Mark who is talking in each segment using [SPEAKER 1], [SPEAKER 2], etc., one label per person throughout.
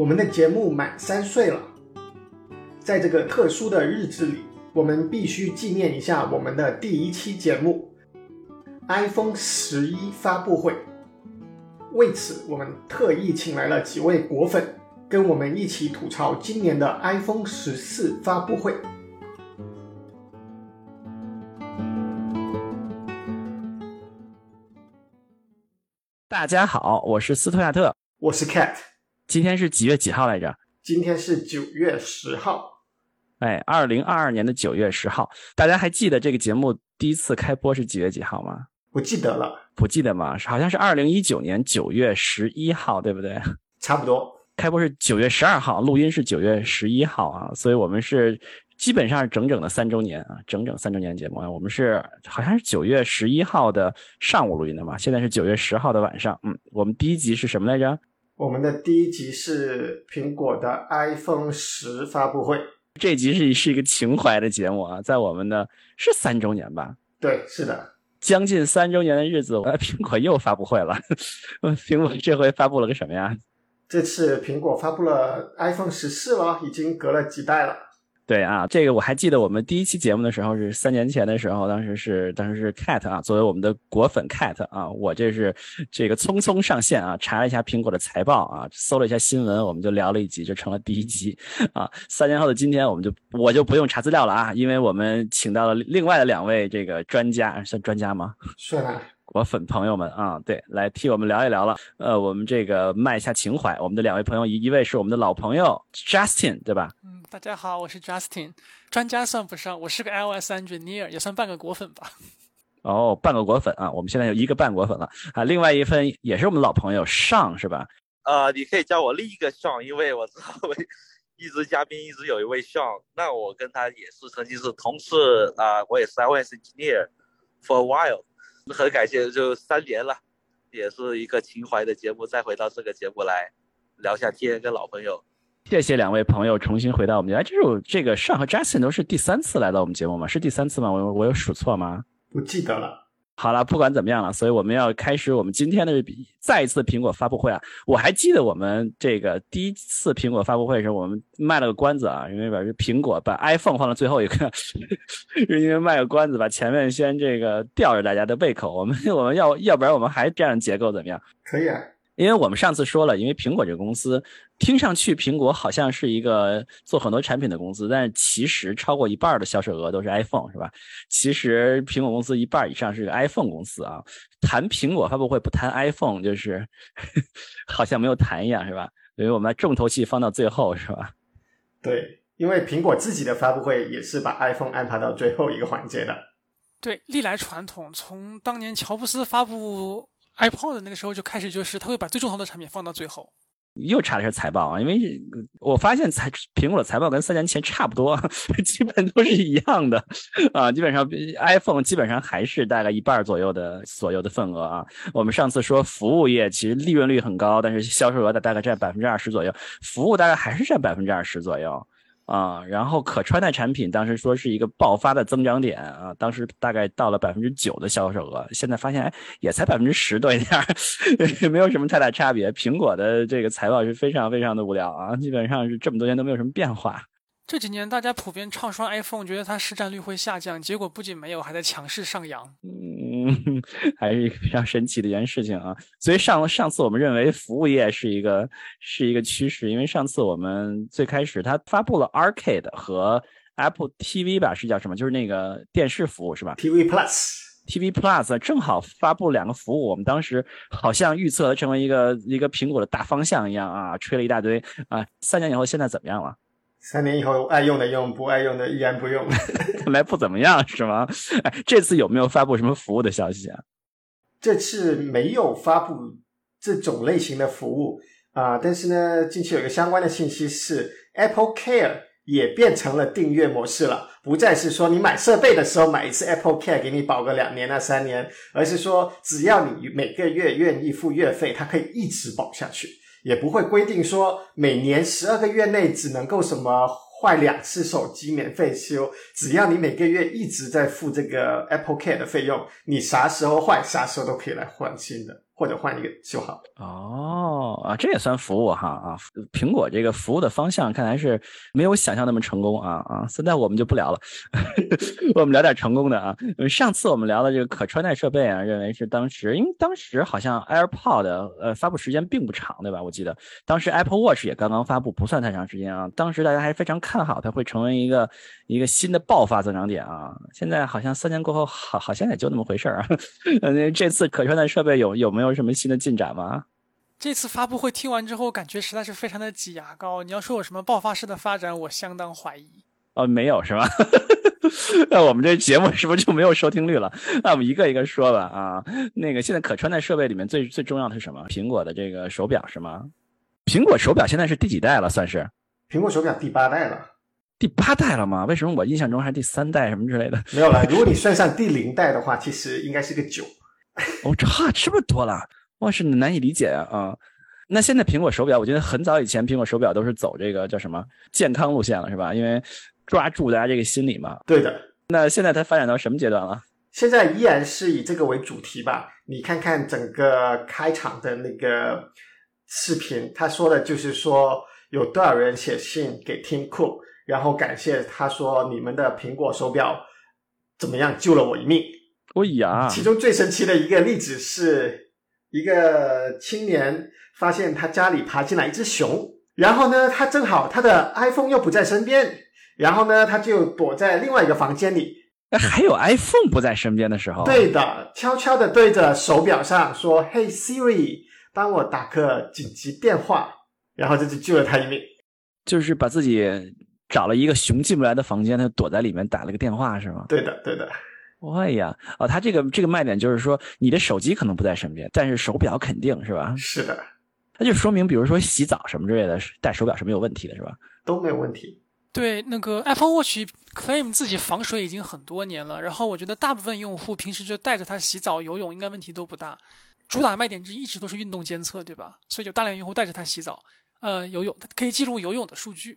[SPEAKER 1] 我们的节目满三岁了，在这个特殊的日子里，我们必须纪念一下我们的第一期节目 ——iPhone 十一发布会。为此，我们特意请来了几位果粉，跟我们一起吐槽今年的 iPhone 十四发布会。
[SPEAKER 2] 大家好，我是斯图亚特，
[SPEAKER 1] 我是 Cat，
[SPEAKER 2] 今天是几月几号来着？
[SPEAKER 1] 今天是九月十号。
[SPEAKER 2] 哎，二零二二年的九月十号，大家还记得这个节目第一次开播是几月几号吗？
[SPEAKER 1] 不记得了，
[SPEAKER 2] 不记得吗？好像是二零一九年九月十一号，对不对？
[SPEAKER 1] 差不多。
[SPEAKER 2] 开播是九月十二号，录音是九月十一号啊，所以我们是基本上是整整的三周年啊，整整三周年节目啊。我们是好像是九月十一号的上午录音的嘛，现在是九月十号的晚上。嗯，我们第一集是什么来着？
[SPEAKER 1] 我们的第一集是苹果的 iPhone 十发布会，
[SPEAKER 2] 这集是是一个情怀的节目啊，在我们的是三周年吧？
[SPEAKER 1] 对，是的。
[SPEAKER 2] 将近三周年的日子，我苹果又发布会了。苹果这回发布了个什么呀？
[SPEAKER 1] 这次苹果发布了 iPhone 十四了，已经隔了几代了。
[SPEAKER 2] 对啊，这个我还记得，我们第一期节目的时候是三年前的时候，当时是当时是 Cat 啊，作为我们的果粉 Cat 啊，我这是这个匆匆上线啊，查了一下苹果的财报啊，搜了一下新闻，我们就聊了一集，就成了第一集啊。三年后的今天，我们就我就不用查资料了啊，因为我们请到了另外的两位这个专家，算专家吗？
[SPEAKER 1] 算。
[SPEAKER 2] 果粉朋友们啊，对，来替我们聊一聊了。呃，我们这个卖一下情怀。我们的两位朋友，一一位是我们的老朋友 Justin，对吧？
[SPEAKER 3] 嗯，大家好，我是 Justin，专家算不上，我是个 iOS engineer，也算半个果粉吧。
[SPEAKER 2] 哦，半个果粉啊，我们现在有一个半果粉了啊。另外一份也是我们老朋友上，是吧？
[SPEAKER 4] 呃，你可以叫我另一个上，因为我知道我一直嘉宾一直有一位上，那我跟他也是曾经是同事啊，我也是 iOS engineer for a while。很感谢，就三年了，也是一个情怀的节目，再回到这个节目来聊下天，跟老朋友。
[SPEAKER 2] 谢谢两位朋友重新回到我们家。这是这个上和 Justin 都是第三次来到我们节目吗？是第三次吗？我我有数错吗？
[SPEAKER 1] 不记得了。
[SPEAKER 2] 好了，不管怎么样了，所以我们要开始我们今天的再一次苹果发布会啊！我还记得我们这个第一次苹果发布会的时候，我们卖了个关子啊，因为把这苹果把 iPhone 放到最后一个，是 因为卖个关子，把前面先这个吊着大家的胃口。我们 我们要要不然我们还这样结构怎么样？
[SPEAKER 1] 可以啊。
[SPEAKER 2] 因为我们上次说了，因为苹果这个公司听上去苹果好像是一个做很多产品的公司，但是其实超过一半的销售额都是 iPhone，是吧？其实苹果公司一半以上是个 iPhone 公司啊。谈苹果发布会不谈 iPhone，就是 好像没有谈一样，是吧？所以我们重头戏放到最后，是吧？
[SPEAKER 1] 对，因为苹果自己的发布会也是把 iPhone 安排到最后一个环节的。
[SPEAKER 3] 对，历来传统，从当年乔布斯发布。iPod 那个时候就开始，就是他会把最重要的产品放到最后。
[SPEAKER 2] 又查了一下财报啊，因为我发现财苹果的财报跟三年前差不多，基本都是一样的啊。基本上 iPhone 基本上还是大概一半左右的所有的份额啊。我们上次说服务业其实利润率很高，但是销售额的大概占百分之二十左右，服务大概还是占百分之二十左右。啊，然后可穿戴产品当时说是一个爆发的增长点啊，当时大概到了百分之九的销售额，现在发现哎也才百分之十多一点，没有什么太大差别。苹果的这个财报是非常非常的无聊啊，基本上是这么多年都没有什么变化。
[SPEAKER 3] 这几年大家普遍唱衰 iPhone，觉得它市占率会下降，结果不仅没有，还在强势上扬。
[SPEAKER 2] 嗯，还是一个非常神奇的一件事情啊。所以上上次我们认为服务业是一个是一个趋势，因为上次我们最开始它发布了 Arcade 和 Apple TV 吧，是叫什么？就是那个电视服务是吧
[SPEAKER 1] ？TV Plus，TV
[SPEAKER 2] Plus 正好发布两个服务，我们当时好像预测成为一个一个苹果的大方向一样啊，吹了一大堆啊。三年以后现在怎么样了？
[SPEAKER 1] 三年以后，爱用的用，不爱用的依然不用。
[SPEAKER 2] 看来不怎么样，是吗？哎，这次有没有发布什么服务的消息啊？
[SPEAKER 1] 这次没有发布这种类型的服务啊，但是呢，近期有一个相关的信息是，Apple Care 也变成了订阅模式了，不再是说你买设备的时候买一次 Apple Care 给你保个两年啊三年，而是说只要你每个月愿意付月费，它可以一直保下去。也不会规定说每年十二个月内只能够什么坏两次手机免费修，只要你每个月一直在付这个 Apple Care 的费用，你啥时候坏啥时候都可以来换新的，或者换一个就好。
[SPEAKER 2] 哦啊，这也算服务哈啊！苹果这个服务的方向看来是没有想象那么成功啊啊！现在我们就不聊了，我们聊点成功的啊。上次我们聊的这个可穿戴设备啊，认为是当时，因为当时好像 AirPod 呃发布时间并不长，对吧？我记得当时 Apple Watch 也刚刚发布，不算太长时间啊。当时大家还是非常看好它会成为一个一个新的爆发增长点啊。现在好像三年过后，好好像也就那么回事儿啊。那这次可穿戴设备有有没有什么新的进展吗？
[SPEAKER 3] 这次发布会听完之后，感觉实在是非常的挤牙膏。你要说有什么爆发式的发展，我相当怀疑。
[SPEAKER 2] 哦，没有是吧？那我们这节目是不是就没有收听率了？那我们一个一个说吧啊。那个现在可穿戴设备里面最最重要的是什么？苹果的这个手表是吗？苹果手表现在是第几代了？算是
[SPEAKER 1] 苹果手表第八代了。
[SPEAKER 2] 第八代了吗？为什么我印象中还是第三代什么之类的？
[SPEAKER 1] 没有了。如果你算上第零代的话，其实应该是个九。
[SPEAKER 2] 哦，差这么多了，哇，是难以理解啊啊！那现在苹果手表，我觉得很早以前苹果手表都是走这个叫什么健康路线了，是吧？因为抓住大家这个心理嘛。
[SPEAKER 1] 对的。
[SPEAKER 2] 那现在它发展到什么阶段了？
[SPEAKER 1] 现在依然是以这个为主题吧。你看看整个开场的那个视频，他说的就是说有多少人写信给 Tim Cook，然后感谢他说你们的苹果手表怎么样救了我一命。
[SPEAKER 2] 哎呀！
[SPEAKER 1] 其中最神奇的一个例子是，一个青年发现他家里爬进来一只熊，然后呢，他正好他的 iPhone 又不在身边，然后呢，他就躲在另外一个房间里。
[SPEAKER 2] 还有 iPhone 不在身边的时候，
[SPEAKER 1] 对的，悄悄的对着手表上说：“Hey Siri，帮我打个紧急电话。”然后这就救了他一命。
[SPEAKER 2] 就是把自己找了一个熊进不来的房间，他躲在里面打了个电话，是吗？
[SPEAKER 1] 对的，对的。
[SPEAKER 2] 哎呀，哦，它这个这个卖点就是说，你的手机可能不在身边，但是手表肯定是吧？
[SPEAKER 1] 是的，
[SPEAKER 2] 那就说明，比如说洗澡什么之类的，戴手表是没有问题的，是吧？
[SPEAKER 1] 都没有问题。
[SPEAKER 3] 对，那个 Apple Watch claim 自己防水已经很多年了，然后我觉得大部分用户平时就带着它洗澡、游泳，应该问题都不大。主打卖点之一一直都是运动监测，对吧？所以有大量用户带着它洗澡、呃游泳，它可以记录游泳的数据。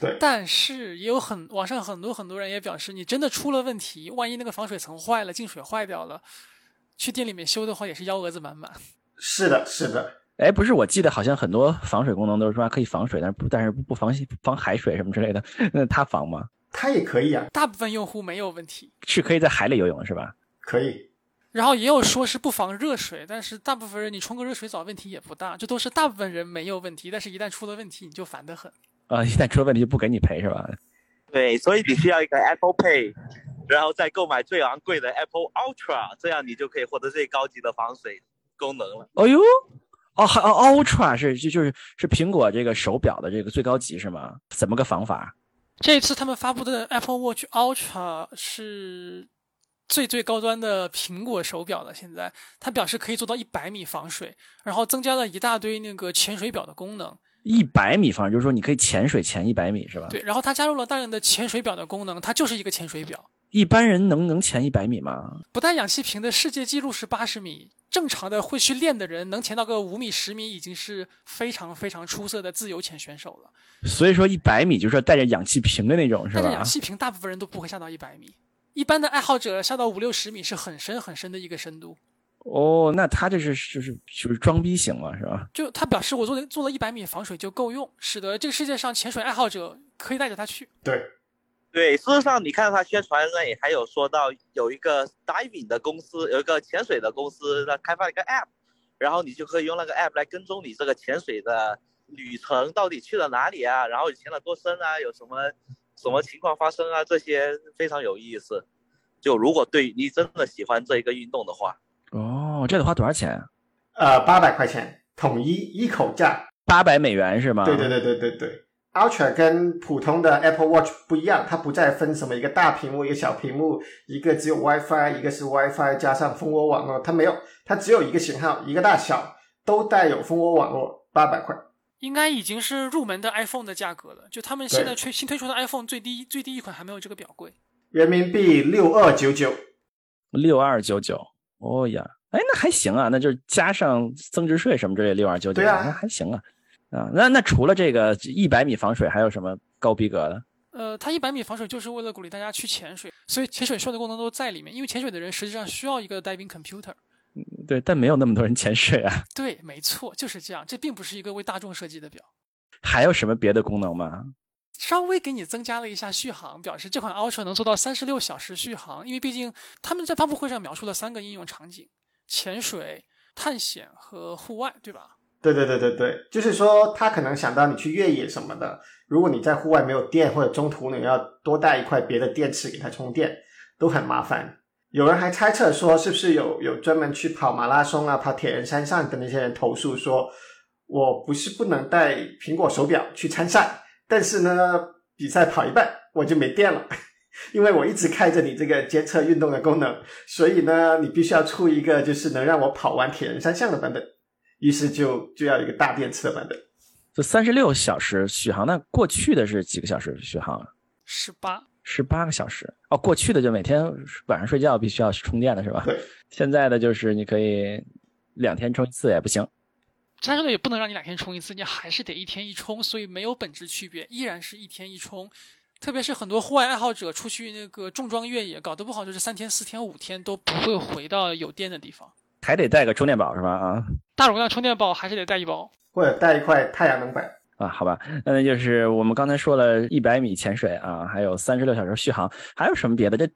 [SPEAKER 1] 对，
[SPEAKER 3] 但是也有很网上很多很多人也表示，你真的出了问题，万一那个防水层坏了，进水坏掉了，去店里面修的话也是幺蛾子满满。
[SPEAKER 1] 是的，是的。
[SPEAKER 2] 哎，不是，我记得好像很多防水功能都是说可以防水，但是不，但是不防防海水什么之类的。那它防吗？
[SPEAKER 1] 它也可以啊。
[SPEAKER 3] 大部分用户没有问题，
[SPEAKER 2] 是可以在海里游泳是吧？
[SPEAKER 1] 可以。
[SPEAKER 3] 然后也有说是不防热水，但是大部分人你冲个热水澡问题也不大，这都是大部分人没有问题，但是一旦出了问题你就烦得很。
[SPEAKER 2] 啊，一旦出了问题就不给你赔是吧？
[SPEAKER 4] 对，所以你需要一个 Apple Pay，然后再购买最昂贵的 Apple Ultra，这样你就可以获得最高级的防水功能了。
[SPEAKER 2] 哎呦，哦，还 Ultra 是就就是是苹果这个手表的这个最高级是吗？怎么个防法？
[SPEAKER 3] 这次他们发布的 Apple Watch Ultra 是最最高端的苹果手表了。现在它表示可以做到一百米防水，然后增加了一大堆那个潜水表的功能。
[SPEAKER 2] 一百米防水，就是说你可以潜水潜一百米，是吧？
[SPEAKER 3] 对，然后它加入了大量的潜水表的功能，它就是一个潜水表。
[SPEAKER 2] 一般人能能潜一百米吗？
[SPEAKER 3] 不带氧气瓶的世界纪录是八十米，正常的会去练的人能潜到个五米、十米，已经是非常非常出色的自由潜选手了。
[SPEAKER 2] 所以说一百米就是带着氧气瓶的那种，是吧？
[SPEAKER 3] 带着氧气瓶，大部分人都不会下到一百米，一般的爱好者下到五六十米是很深很深的一个深度。
[SPEAKER 2] 哦，那他这是就是就是装逼型了，是吧？
[SPEAKER 3] 就他表示我做了做了一百米防水就够用，使得这个世界上潜水爱好者可以带着他去。
[SPEAKER 1] 对，
[SPEAKER 4] 对，事实上你看他宣传那里还有说到有一个 diving 的公司，有一个潜水的公司，那开发了一个 app，然后你就可以用那个 app 来跟踪你这个潜水的旅程到底去了哪里啊，然后潜了多深啊，有什么什么情况发生啊，这些非常有意思。就如果对你真的喜欢这一个运动的话。
[SPEAKER 2] 哦，这得花多少钱？
[SPEAKER 1] 呃，八百块钱，统一一口价，
[SPEAKER 2] 八百美元是吗？
[SPEAKER 1] 对对对对对对。Ultra 跟普通的 Apple Watch 不一样，它不再分什么一个大屏幕、一个小屏幕，一个只有 WiFi，一个是 WiFi 加上蜂窝网络，它没有，它只有一个型号，一个大小，都带有蜂窝网络，八百块。
[SPEAKER 3] 应该已经是入门的 iPhone 的价格了，就他们现在推新推出的 iPhone 最低最低一款还没有这个表贵，
[SPEAKER 1] 人民币六二九九，
[SPEAKER 2] 六二九九。哦呀，哎，那还行啊，那就是加上增值税什么之类，六二九九，那还行啊。啊，那那除了这个一百米防水，还有什么高逼格的？
[SPEAKER 3] 呃，它一百米防水就是为了鼓励大家去潜水，所以潜水所有的功能都在里面。因为潜水的人实际上需要一个 diving computer，
[SPEAKER 2] 对，但没有那么多人潜水啊。
[SPEAKER 3] 对，没错，就是这样。这并不是一个为大众设计的表。
[SPEAKER 2] 还有什么别的功能吗？
[SPEAKER 3] 稍微给你增加了一下续航，表示这款 Ultra 能做到三十六小时续航。因为毕竟他们在发布会上描述了三个应用场景：潜水、探险和户外，对吧？
[SPEAKER 1] 对对对对对，就是说他可能想到你去越野什么的，如果你在户外没有电，或者中途你要多带一块别的电池给它充电，都很麻烦。有人还猜测说，是不是有有专门去跑马拉松啊、跑铁人三项的那些人投诉说，我不是不能带苹果手表去参赛。但是呢，比赛跑一半我就没电了，因为我一直开着你这个监测运动的功能，所以呢，你必须要出一个就是能让我跑完铁人三项的版本，于是就就要一个大电池的版本。
[SPEAKER 2] 就三十六小时续航，那过去的是几个小时续航？
[SPEAKER 3] 十八，
[SPEAKER 2] 十八个小时哦。过去的就每天晚上睡觉必须要充电的是吧？
[SPEAKER 1] 对。
[SPEAKER 2] 现在的就是你可以两天充一次也不行。
[SPEAKER 3] 三十六也不能让你两天充一次，你还是得一天一充，所以没有本质区别，依然是一天一充。特别是很多户外爱好者出去那个重装越野，搞得不好就是三天、四天、五天都不会回到有电的地方，
[SPEAKER 2] 还得带个充电宝是吧？啊，
[SPEAKER 3] 大容量充电宝还是得带一包，
[SPEAKER 1] 或者带一块太阳能板
[SPEAKER 2] 啊？好吧，那就是我们刚才说了一百米潜水啊，还有三十六小时续航，还有什么别的？这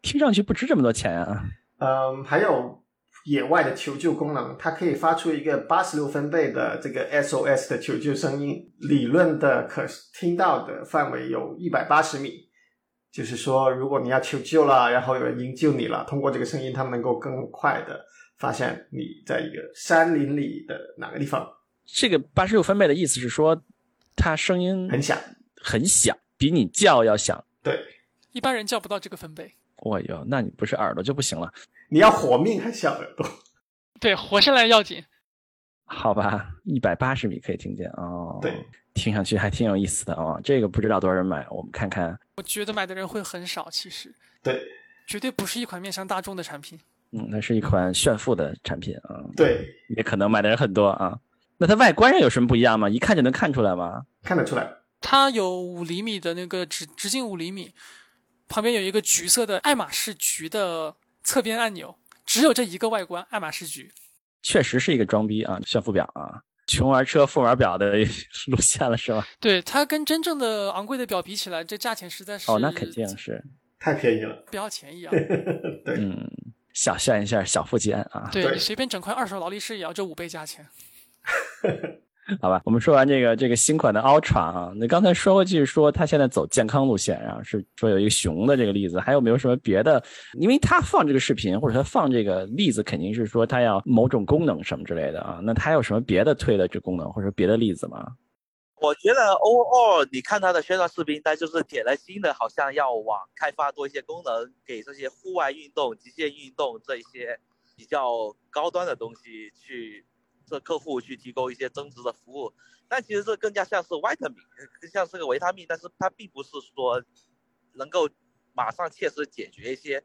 [SPEAKER 2] 听上去不值这么多钱啊？
[SPEAKER 1] 嗯，还有。野外的求救功能，它可以发出一个八十六分贝的这个 SOS 的求救声音，理论的可听到的范围有一百八十米。就是说，如果你要求救了，然后有人营救你了，通过这个声音，他们能够更快的发现你在一个山林里的哪个地方。
[SPEAKER 2] 这个八十六分贝的意思是说，它声音
[SPEAKER 1] 很响，
[SPEAKER 2] 很响，比你叫要响。
[SPEAKER 1] 对，
[SPEAKER 3] 一般人叫不到这个分贝。
[SPEAKER 2] 哦哟，那你不是耳朵就不行了。
[SPEAKER 1] 你要活命还小耳朵？
[SPEAKER 3] 对，活下来要紧。
[SPEAKER 2] 好吧，一百八十米可以听见哦。
[SPEAKER 1] 对，
[SPEAKER 2] 听上去还挺有意思的哦。这个不知道多少人买，我们看看。
[SPEAKER 3] 我觉得买的人会很少，其实。
[SPEAKER 1] 对，
[SPEAKER 3] 绝对不是一款面向大众的产品。
[SPEAKER 2] 嗯，那是一款炫富的产品啊。
[SPEAKER 1] 对，
[SPEAKER 2] 也可能买的人很多啊。那它外观上有什么不一样吗？一看就能看出来吗？
[SPEAKER 1] 看得出来。
[SPEAKER 3] 它有五厘米的那个直直径五厘米，旁边有一个橘色的爱马仕橘的。侧边按钮只有这一个外观，爱马仕橘，
[SPEAKER 2] 确实是一个装逼啊，炫富表啊，穷玩车富玩表的路线了是吧？
[SPEAKER 3] 对，它跟真正的昂贵的表比起来，这价钱实在是
[SPEAKER 2] 哦，那肯定是
[SPEAKER 1] 太便宜了，
[SPEAKER 3] 不要钱一样。
[SPEAKER 1] 对，
[SPEAKER 2] 嗯，小炫一下小富即安啊，
[SPEAKER 3] 对你随便整块二手劳力士也要这五倍价钱。
[SPEAKER 2] 好吧，我们说完这个这个新款的 Ultra 啊，那刚才说过去说它现在走健康路线，然后是说有一个熊的这个例子，还有没有什么别的？因为它放这个视频或者它放这个例子，肯定是说它要某种功能什么之类的啊。那它有什么别的推的这功能或者别的例子吗？
[SPEAKER 4] 我觉得 O 二你看它的宣传视频，它就是铁了心的，好像要往开发多一些功能，给这些户外运动、极限运动这一些比较高端的东西去。这客户去提供一些增值的服务，但其实这更加像是维他命，更像是个维他命，但是它并不是说能够马上切实解决一些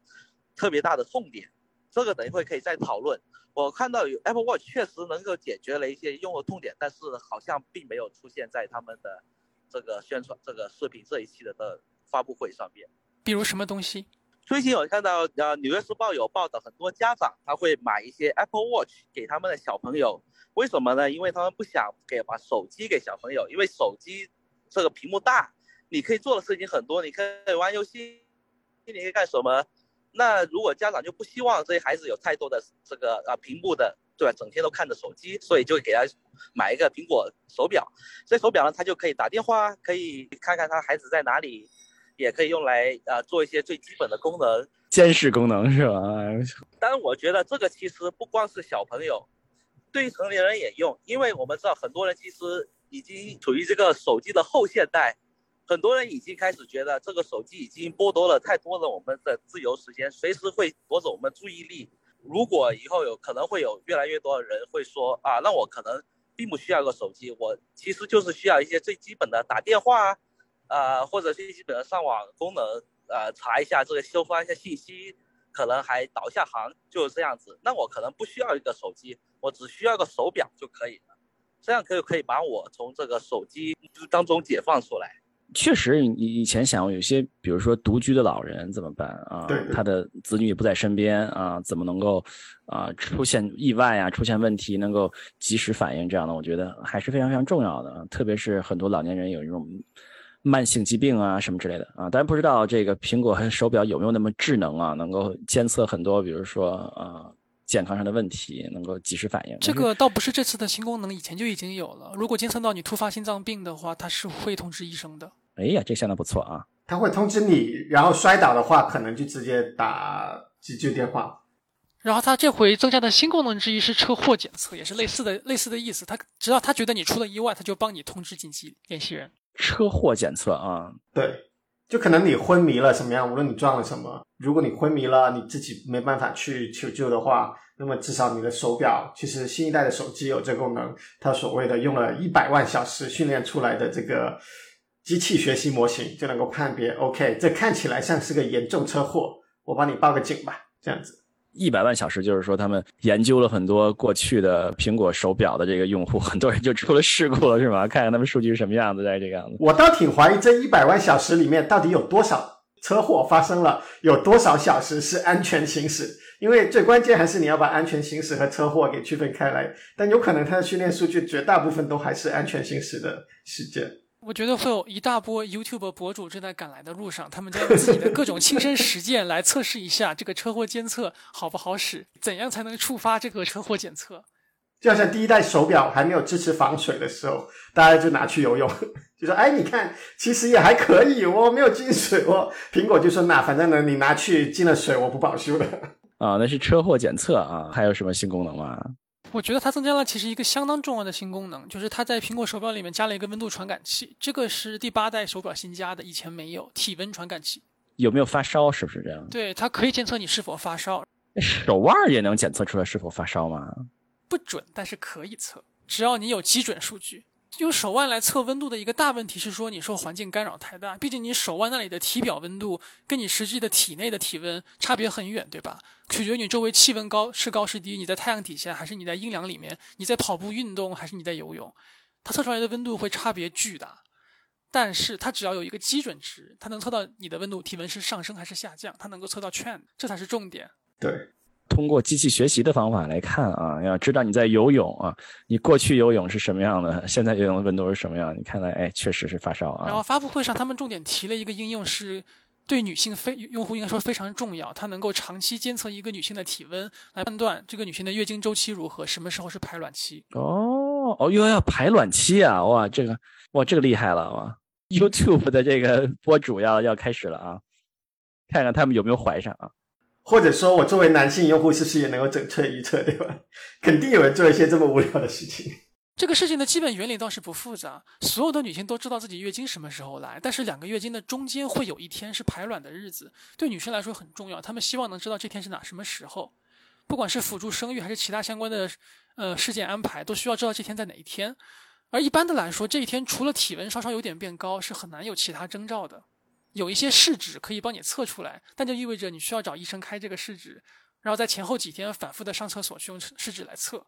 [SPEAKER 4] 特别大的痛点。这个等一会可以再讨论。我看到有 Apple Watch 确实能够解决了一些用户痛点，但是好像并没有出现在他们的这个宣传这个视频这一期的的发布会上面。
[SPEAKER 3] 比如什么东西？
[SPEAKER 4] 最近我看到呃《纽约时报》有报道，很多家长他会买一些 Apple Watch 给他们的小朋友。为什么呢？因为他们不想给把手机给小朋友，因为手机这个屏幕大，你可以做的事情很多，你可以玩游戏，你可以干什么？那如果家长就不希望这些孩子有太多的这个啊屏幕的，对吧？整天都看着手机，所以就给他买一个苹果手表。这手表呢，他就可以打电话，可以看看他孩子在哪里，也可以用来啊做一些最基本的功能，
[SPEAKER 2] 监视功能是吧？
[SPEAKER 4] 但我觉得这个其实不光是小朋友。对于成年人也用，因为我们知道很多人其实已经处于这个手机的后现代，很多人已经开始觉得这个手机已经剥夺了太多的我们的自由时间，随时会夺走我们注意力。如果以后有可能会有越来越多的人会说啊，那我可能并不需要个手机，我其实就是需要一些最基本的打电话，啊，或者最基本的上网功能，呃，查一下这个修发一下信息。可能还导一下航，就是这样子。那我可能不需要一个手机，我只需要个手表就可以了。这样可以可以把我从这个手机当中解放出来。
[SPEAKER 2] 确实，你以前想过有些，比如说独居的老人怎么办啊？
[SPEAKER 1] 对对
[SPEAKER 2] 他的子女也不在身边啊，怎么能够啊出现意外啊，出现问题能够及时反应？这样的，我觉得还是非常非常重要的。特别是很多老年人有一种慢性疾病啊什么之类的啊。当然不知道这个苹果和手表有没有那么智能啊，能够监测很多，比如说啊健康上的问题，能够及时反应。
[SPEAKER 3] 这个倒不是这次的新功能，以前就已经有了。如果监测到你突发心脏病的话，它是会通知医生的。
[SPEAKER 2] 哎呀，这相当不错啊！
[SPEAKER 1] 他会通知你，然后摔倒的话，可能就直接打急救电话。
[SPEAKER 3] 然后他这回增加的新功能之一是车祸检测，也是类似的类似的意思。他只要他觉得你出了意外，他就帮你通知紧急联系人。
[SPEAKER 2] 车祸检测啊，
[SPEAKER 1] 对，就可能你昏迷了什么样，无论你撞了什么，如果你昏迷了，你自己没办法去求救的话，那么至少你的手表，其实新一代的手机有这功能，它所谓的用了一百万小时训练出来的这个。机器学习模型就能够判别，OK，这看起来像是个严重车祸，我帮你报个警吧，这样子。
[SPEAKER 2] 一百万小时就是说，他们研究了很多过去的苹果手表的这个用户，很多人就出了事故了，是吗？看看他们数据是什么样子，在这个样子。
[SPEAKER 1] 我倒挺怀疑这一百万小时里面到底有多少车祸发生了，有多少小时是安全行驶，因为最关键还是你要把安全行驶和车祸给区分开来。但有可能它的训练数据绝大部分都还是安全行驶的事件。
[SPEAKER 3] 我觉得会有一大波 YouTube 博主正在赶来的路上，他们将用自己的各种亲身实践来测试一下这个车祸监测好不好使，怎样才能触发这个车祸检测。
[SPEAKER 1] 就好像第一代手表还没有支持防水的时候，大家就拿去游泳，就说：“哎，你看，其实也还可以，哦没有进水哦。”苹果就说：“那反正呢，你拿去进了水，我不保修的。”
[SPEAKER 2] 啊，那是车祸检测啊，还有什么新功能吗？
[SPEAKER 3] 我觉得它增加了其实一个相当重要的新功能，就是它在苹果手表里面加了一个温度传感器，这个是第八代手表新加的，以前没有体温传感器。
[SPEAKER 2] 有没有发烧？是不是这样？
[SPEAKER 3] 对，它可以监测你是否发烧。
[SPEAKER 2] 手腕也能检测出来是否发烧吗？
[SPEAKER 3] 不准，但是可以测，只要你有基准数据。用手腕来测温度的一个大问题是说，你受环境干扰太大。毕竟你手腕那里的体表温度跟你实际的体内的体温差别很远，对吧？取决于你周围气温高是高是低，你在太阳底下还是你在阴凉里面，你在跑步运动还是你在游泳，它测出来的温度会差别巨大。但是它只要有一个基准值，它能测到你的温度体温是上升还是下降，它能够测到 trend，这才是重点。
[SPEAKER 1] 对。
[SPEAKER 2] 通过机器学习的方法来看啊，要知道你在游泳啊，你过去游泳是什么样的，现在游泳的温度是什么样？你看来，哎，确实是发烧啊。
[SPEAKER 3] 然后发布会上，他们重点提了一个应用，是对女性非用户应该说非常重要，它能够长期监测一个女性的体温，来判断这个女性的月经周期如何，什么时候是排卵期。
[SPEAKER 2] 哦哦，又要排卵期啊！哇，这个哇，这个厉害了哇！YouTube 的这个播主要要开始了啊，看看他们有没有怀上啊。
[SPEAKER 1] 或者说，我作为男性用户，是不是也能够准确预测，对吧？肯定有人做一些这么无聊的事情。
[SPEAKER 3] 这个事情的基本原理倒是不复杂，所有的女性都知道自己月经什么时候来，但是两个月经的中间会有一天是排卵的日子，对女生来说很重要，她们希望能知道这天是哪什么时候。不管是辅助生育还是其他相关的呃事件安排，都需要知道这天在哪一天。而一般的来说，这一天除了体温稍稍有点变高，是很难有其他征兆的。有一些试纸可以帮你测出来，但就意味着你需要找医生开这个试纸，然后在前后几天反复的上厕所去用试纸来测。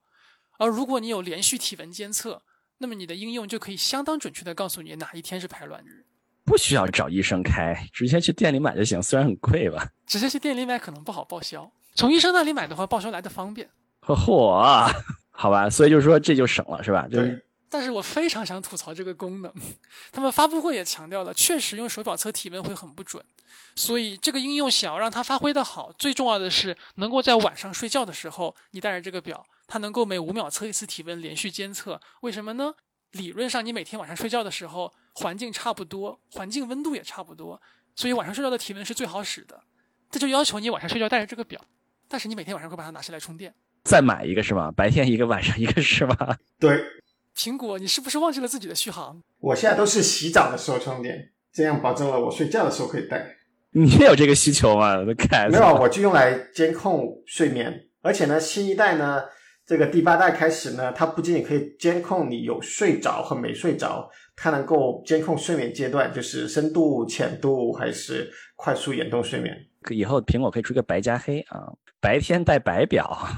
[SPEAKER 3] 而如果你有连续体温监测，那么你的应用就可以相当准确的告诉你哪一天是排卵日。
[SPEAKER 2] 不需要找医生开，直接去店里买就行，虽然很贵吧。
[SPEAKER 3] 直接去店里买可能不好报销，从医生那里买的话，报销来的方便。
[SPEAKER 2] 嚯，好吧，所以就是说这就省了是吧？
[SPEAKER 1] 对。
[SPEAKER 3] 但是我非常想吐槽这个功能，他们发布会也强调了，确实用手表测体温会很不准，所以这个应用想要让它发挥的好，最重要的是能够在晚上睡觉的时候，你带着这个表，它能够每五秒测一次体温，连续监测。为什么呢？理论上你每天晚上睡觉的时候，环境差不多，环境温度也差不多，所以晚上睡觉的体温是最好使的。这就要求你晚上睡觉带着这个表，但是你每天晚上会把它拿下来充电。
[SPEAKER 2] 再买一个是吧？白天一个，晚上一个是吧？
[SPEAKER 1] 对。
[SPEAKER 3] 苹果，你是不是忘记了自己的续航？
[SPEAKER 1] 我现在都是洗澡的时候充电，这样保证了我睡觉的时候可以带。
[SPEAKER 2] 你也有这个需求吗？
[SPEAKER 1] 没有，我就用来监控睡眠。而且呢，新一代呢，这个第八代开始呢，它不仅仅可以监控你有睡着和没睡着，它能够监控睡眠阶段，就是深度、浅度还是快速眼动睡眠。
[SPEAKER 2] 以后苹果可以出个白加黑啊，白天戴白表。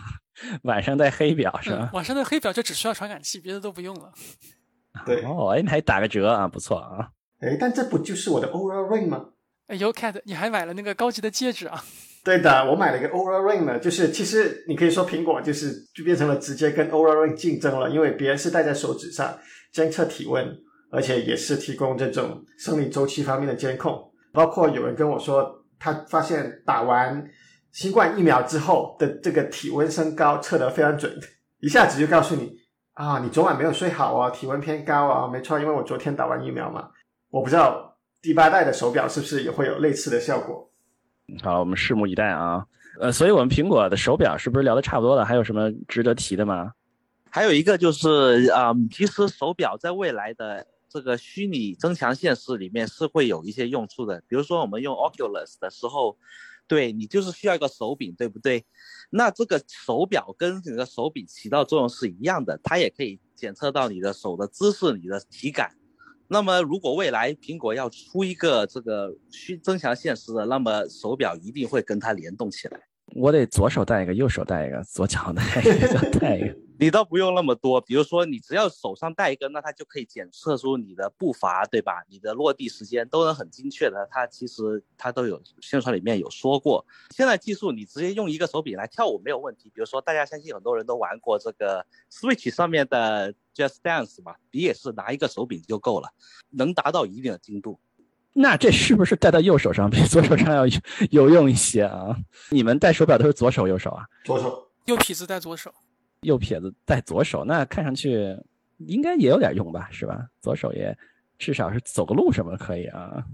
[SPEAKER 2] 晚上戴黑表是吧？
[SPEAKER 3] 晚上的黑表就只需要传感器，别的都不用了。
[SPEAKER 1] 对
[SPEAKER 2] 哦，哎，你还打个折啊，不错啊。
[SPEAKER 1] 哎，但这不就是我的 Oura Ring 吗？
[SPEAKER 3] 哎呦，Cat，你还买了那个高级的戒指啊？
[SPEAKER 1] 对的，我买了一个 Oura Ring 呢，就是其实你可以说苹果就是就变成了直接跟 Oura Ring 竞争了，因为别人是戴在手指上监测体温，而且也是提供这种生理周期方面的监控。包括有人跟我说，他发现打完新冠疫苗之后的这个体温升高测得非常准，一下子就告诉你啊，你昨晚没有睡好啊，体温偏高啊。没错，因为我昨天打完疫苗嘛。我不知道第八代的手表是不是也会有类似的效果。
[SPEAKER 2] 好，我们拭目以待啊。呃，所以我们苹果的手表是不是聊的差不多了？还有什么值得提的吗？
[SPEAKER 4] 还有一个就是啊，其实手表在未来的这个虚拟增强现实里面是会有一些用处的。比如说我们用 Oculus 的时候，对你就是需要一个手柄，对不对？那这个手表跟你的手柄起到作用是一样的，它也可以检测到你的手的姿势、你的体感。那么，如果未来苹果要出一个这个虚增强现实的，那么手表一定会跟它联动起来。
[SPEAKER 2] 我得左手戴一个，右手戴一个，左脚戴一个，戴一个。
[SPEAKER 4] 你倒不用那么多，比如说你只要手上戴一个，那它就可以检测出你的步伐，对吧？你的落地时间都能很精确的。它其实它都有宣传里面有说过，现在技术你直接用一个手柄来跳舞没有问题。比如说大家相信很多人都玩过这个 Switch 上面的 Just Dance 嘛，你也是拿一个手柄就够了，能达到一定的精度。
[SPEAKER 2] 那这是不是戴到右手上比左手上要有用一些啊？你们戴手表都是左手右手啊？
[SPEAKER 1] 左手，
[SPEAKER 3] 右撇子戴左手。
[SPEAKER 2] 右撇子戴左手，那看上去应该也有点用吧，是吧？左手也至少是走个路什么可以啊？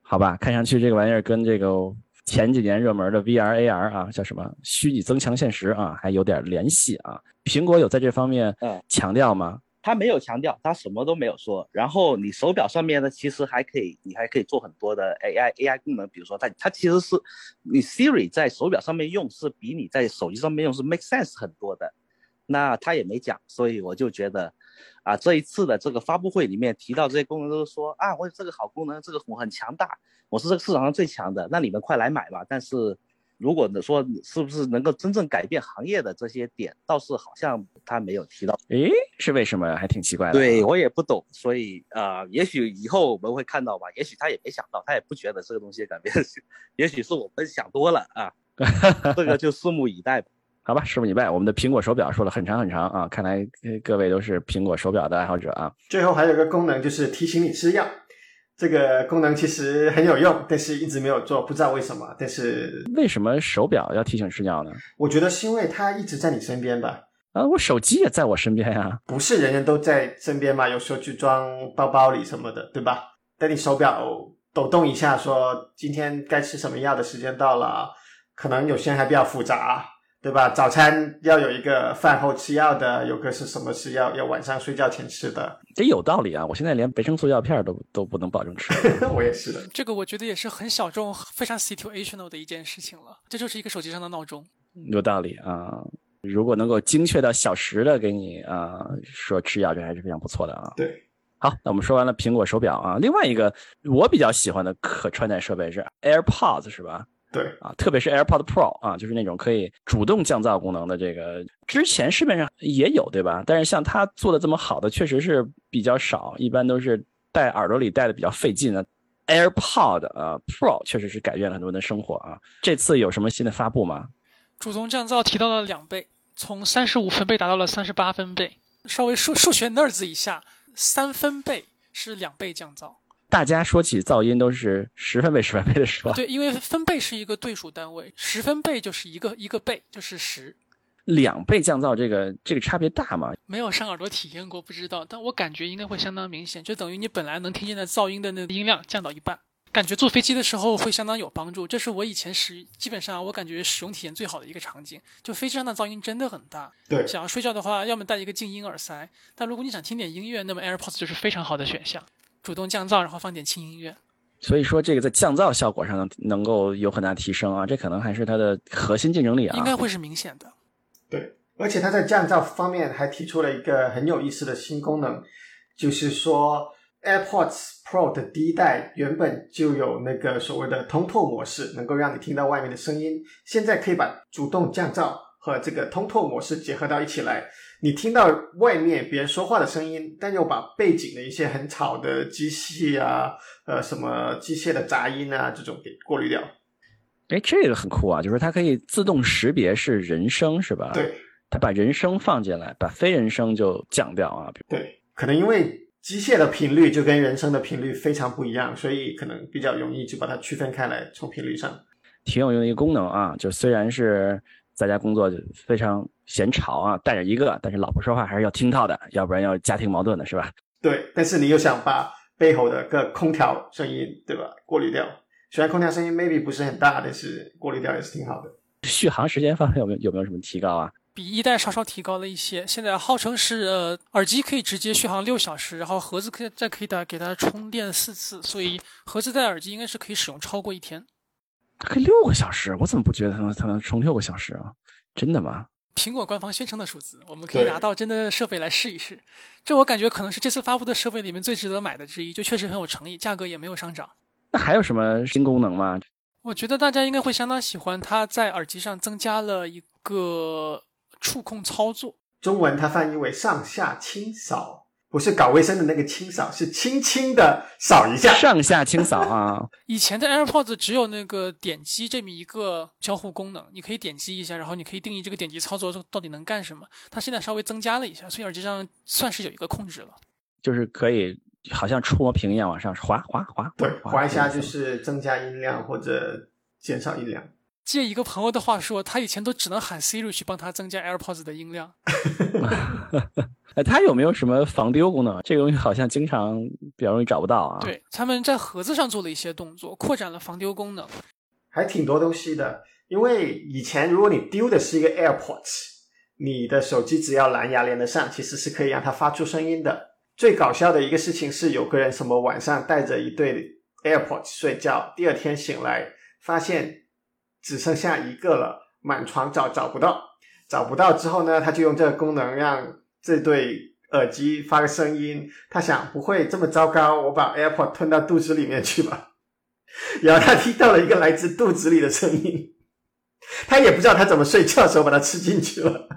[SPEAKER 2] 好吧，看上去这个玩意儿跟这个前几年热门的 VR AR 啊，叫什么虚拟增强现实啊，还有点联系啊。苹果有在这方面强调吗？
[SPEAKER 4] 他没有强调，他什么都没有说。然后你手表上面呢，其实还可以，你还可以做很多的 AI AI 功能，比如说它它其实是你 Siri 在手表上面用是比你在手机上面用是 make sense 很多的。那他也没讲，所以我就觉得，啊，这一次的这个发布会里面提到这些功能，都是说啊，我有这个好功能，这个我很强大，我是这个市场上最强的，那你们快来买吧。但是，如果你说是不是能够真正改变行业的这些点，倒是好像他没有提到。
[SPEAKER 2] 诶，是为什么？还挺奇怪的。
[SPEAKER 4] 对我也不懂，所以啊，也许以后我们会看到吧，也许他也没想到，他也不觉得这个东西改变，也许是我们想多了啊。这个就拭目以待吧。
[SPEAKER 2] 好吧，拭目以待。我们的苹果手表说了很长很长啊，看来各位都是苹果手表的爱好者啊。
[SPEAKER 1] 最后还有一个功能就是提醒你吃药，这个功能其实很有用，但是一直没有做，不知道为什么。但是
[SPEAKER 2] 为什么手表要提醒吃药呢？
[SPEAKER 1] 我觉得是因为它一直在你身边吧。
[SPEAKER 2] 啊，我手机也在我身边呀。
[SPEAKER 1] 不是人人都在身边嘛？有时候去装包包里什么的，对吧？等你手表抖动一下，说今天该吃什么药的时间到了，可能有些人还比较复杂。对吧？早餐要有一个饭后吃药的，有个是什么是要要晚上睡觉前吃的，
[SPEAKER 2] 这有道理啊！我现在连维生素药片都都不能保证吃，
[SPEAKER 1] 我也是的。
[SPEAKER 3] 这个我觉得也是很小众、非常 situational 的一件事情了。这就是一个手机上的闹钟，
[SPEAKER 2] 有道理啊！如果能够精确到小时的给你啊说吃药，这还是非常不错的啊。
[SPEAKER 1] 对，
[SPEAKER 2] 好，那我们说完了苹果手表啊，另外一个我比较喜欢的可穿戴设备是 AirPods，是吧？
[SPEAKER 1] 对
[SPEAKER 2] 啊，特别是 AirPod Pro 啊，就是那种可以主动降噪功能的，这个之前市面上也有，对吧？但是像它做的这么好的，确实是比较少，一般都是戴耳朵里戴的比较费劲的。AirPod 啊 Pro 确实是改变了很多人的生活啊。这次有什么新的发布吗？
[SPEAKER 3] 主动降噪提到了两倍，从三十五分贝达到了三十八分贝。稍微数数学 nerds 一下，三分贝是两倍降噪。
[SPEAKER 2] 大家说起噪音都是十分贝、十分贝的说。
[SPEAKER 3] 对，因为分贝是一个对数单位，十分贝就是一个一个倍，就是十。
[SPEAKER 2] 两倍降噪，这个这个差别大吗？
[SPEAKER 3] 没有上耳朵体验过，不知道。但我感觉应该会相当明显，就等于你本来能听见的噪音的那个音量降到一半，感觉坐飞机的时候会相当有帮助。这是我以前使基本上我感觉使用体验最好的一个场景。就飞机上的噪音真的很大。
[SPEAKER 1] 对，
[SPEAKER 3] 想要睡觉的话，要么戴一个静音耳塞。但如果你想听点音乐，那么 AirPods 就是非常好的选项。主动降噪，然后放点轻音乐，
[SPEAKER 2] 所以说这个在降噪效果上能能够有很大提升啊，这可能还是它的核心竞争力啊，
[SPEAKER 3] 应该会是明显的。
[SPEAKER 1] 对，而且它在降噪方面还提出了一个很有意思的新功能，就是说 AirPods Pro 的第一代原本就有那个所谓的通透模式，能够让你听到外面的声音，现在可以把主动降噪和这个通透模式结合到一起来，你听到外面别人说话的声音，但又把背景的一些很吵的机器啊，呃，什么机械的杂音啊，这种给过滤掉。
[SPEAKER 2] 哎，这个很酷啊，就是它可以自动识别是人声，是吧？
[SPEAKER 1] 对，
[SPEAKER 2] 它把人声放进来，把非人声就降掉啊。
[SPEAKER 1] 对，可能因为机械的频率就跟人声的频率非常不一样，所以可能比较容易就把它区分开来，从频率上。
[SPEAKER 2] 挺有用的一个功能啊，就虽然是在家工作就非常嫌吵啊，带着一个，但是老婆说话还是要听到的，要不然要家庭矛盾的是吧？
[SPEAKER 1] 对，但是你又想把背后的个空调声音，对吧，过滤掉。虽然空调声音 maybe 不是很大，但是过滤掉也是挺好的。
[SPEAKER 2] 续航时间方面有没有有没有什么提高啊？
[SPEAKER 3] 比一代稍稍提高了一些，现在号称是呃耳机可以直接续航六小时，然后盒子可以再可以的给它充电四次，所以盒子带耳机应该是可以使用超过一天。
[SPEAKER 2] 可以六个小时？我怎么不觉得它能它能充六个小时啊？真的吗？
[SPEAKER 3] 苹果官方宣称的数字，我们可以拿到真的设备来试一试。这我感觉可能是这次发布的设备里面最值得买的之一，就确实很有诚意，价格也没有上涨。
[SPEAKER 2] 那还有什么新功能吗？
[SPEAKER 3] 我觉得大家应该会相当喜欢，它在耳机上增加了一个触控操作。
[SPEAKER 1] 中文它翻译为上下清扫，不是搞卫生的那个清扫，是轻轻的扫一下。
[SPEAKER 2] 上下清扫啊！
[SPEAKER 3] 以前的 AirPods 只有那个点击这么一个交互功能，你可以点击一下，然后你可以定义这个点击操作到底能干什么。它现在稍微增加了一下，所以耳机上算是有一个控制了。
[SPEAKER 2] 就是可以。好像触摸屏一样往上滑滑滑，
[SPEAKER 1] 对，滑一下就是增加音量或者减少音量。
[SPEAKER 3] 借一个朋友的话说，他以前都只能喊 Siri 去帮他增加 AirPods 的音量。
[SPEAKER 2] 哎，它有没有什么防丢功能？这个东西好像经常比较容易找不到啊。
[SPEAKER 3] 对，他们在盒子上做了一些动作，扩展了防丢功能。
[SPEAKER 1] 还挺多东西的，因为以前如果你丢的是一个 AirPods，你的手机只要蓝牙连得上，其实是可以让它发出声音的。最搞笑的一个事情是，有个人什么晚上带着一对 AirPods 睡觉，第二天醒来发现只剩下一个了，满床找找不到，找不到之后呢，他就用这个功能让这对耳机发个声音。他想不会这么糟糕，我把 AirPod 吞到肚子里面去吧。然后他听到了一个来自肚子里的声音，他也不知道他怎么睡觉的时候把它吃进去了。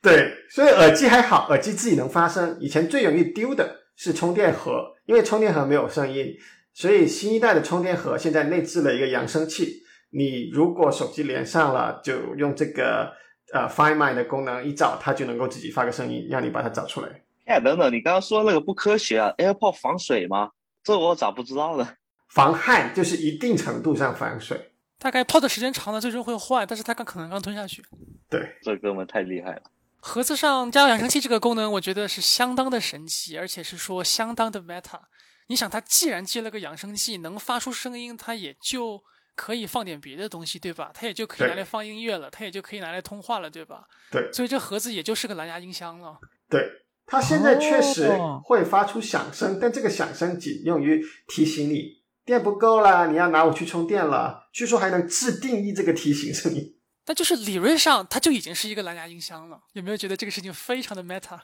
[SPEAKER 1] 对，所以耳机还好，耳机自己能发声。以前最容易丢的是充电盒，因为充电盒没有声音，所以新一代的充电盒现在内置了一个扬声器。你如果手机连上了，就用这个呃 Find My 的功能一找，它就能够自己发个声音，让你把它找出来。
[SPEAKER 4] 哎，等等，你刚刚说那个不科学啊？AirPod 防水吗？这我咋不知道呢？
[SPEAKER 1] 防汗就是一定程度上防水，
[SPEAKER 3] 大概泡的时间长了，最终会坏，但是它刚可能刚吞下去。
[SPEAKER 1] 对，
[SPEAKER 4] 这哥们太厉害了。
[SPEAKER 3] 盒子上加扬声器这个功能，我觉得是相当的神奇，而且是说相当的 meta。你想，它既然接了个扬声器，能发出声音，它也就可以放点别的东西，对吧？它也就可以拿来放音乐了，它也就可以拿来通话了，对吧？
[SPEAKER 1] 对。
[SPEAKER 3] 所以这盒子也就是个蓝牙音箱了。
[SPEAKER 1] 对，它现在确实会发出响声，但这个响声仅用于提醒你电不够了，你要拿我去充电了。据说还能自定义这个提醒声音。
[SPEAKER 3] 但就是理论上，它就已经是一个蓝牙音箱了。有没有觉得这个事情非常的 meta？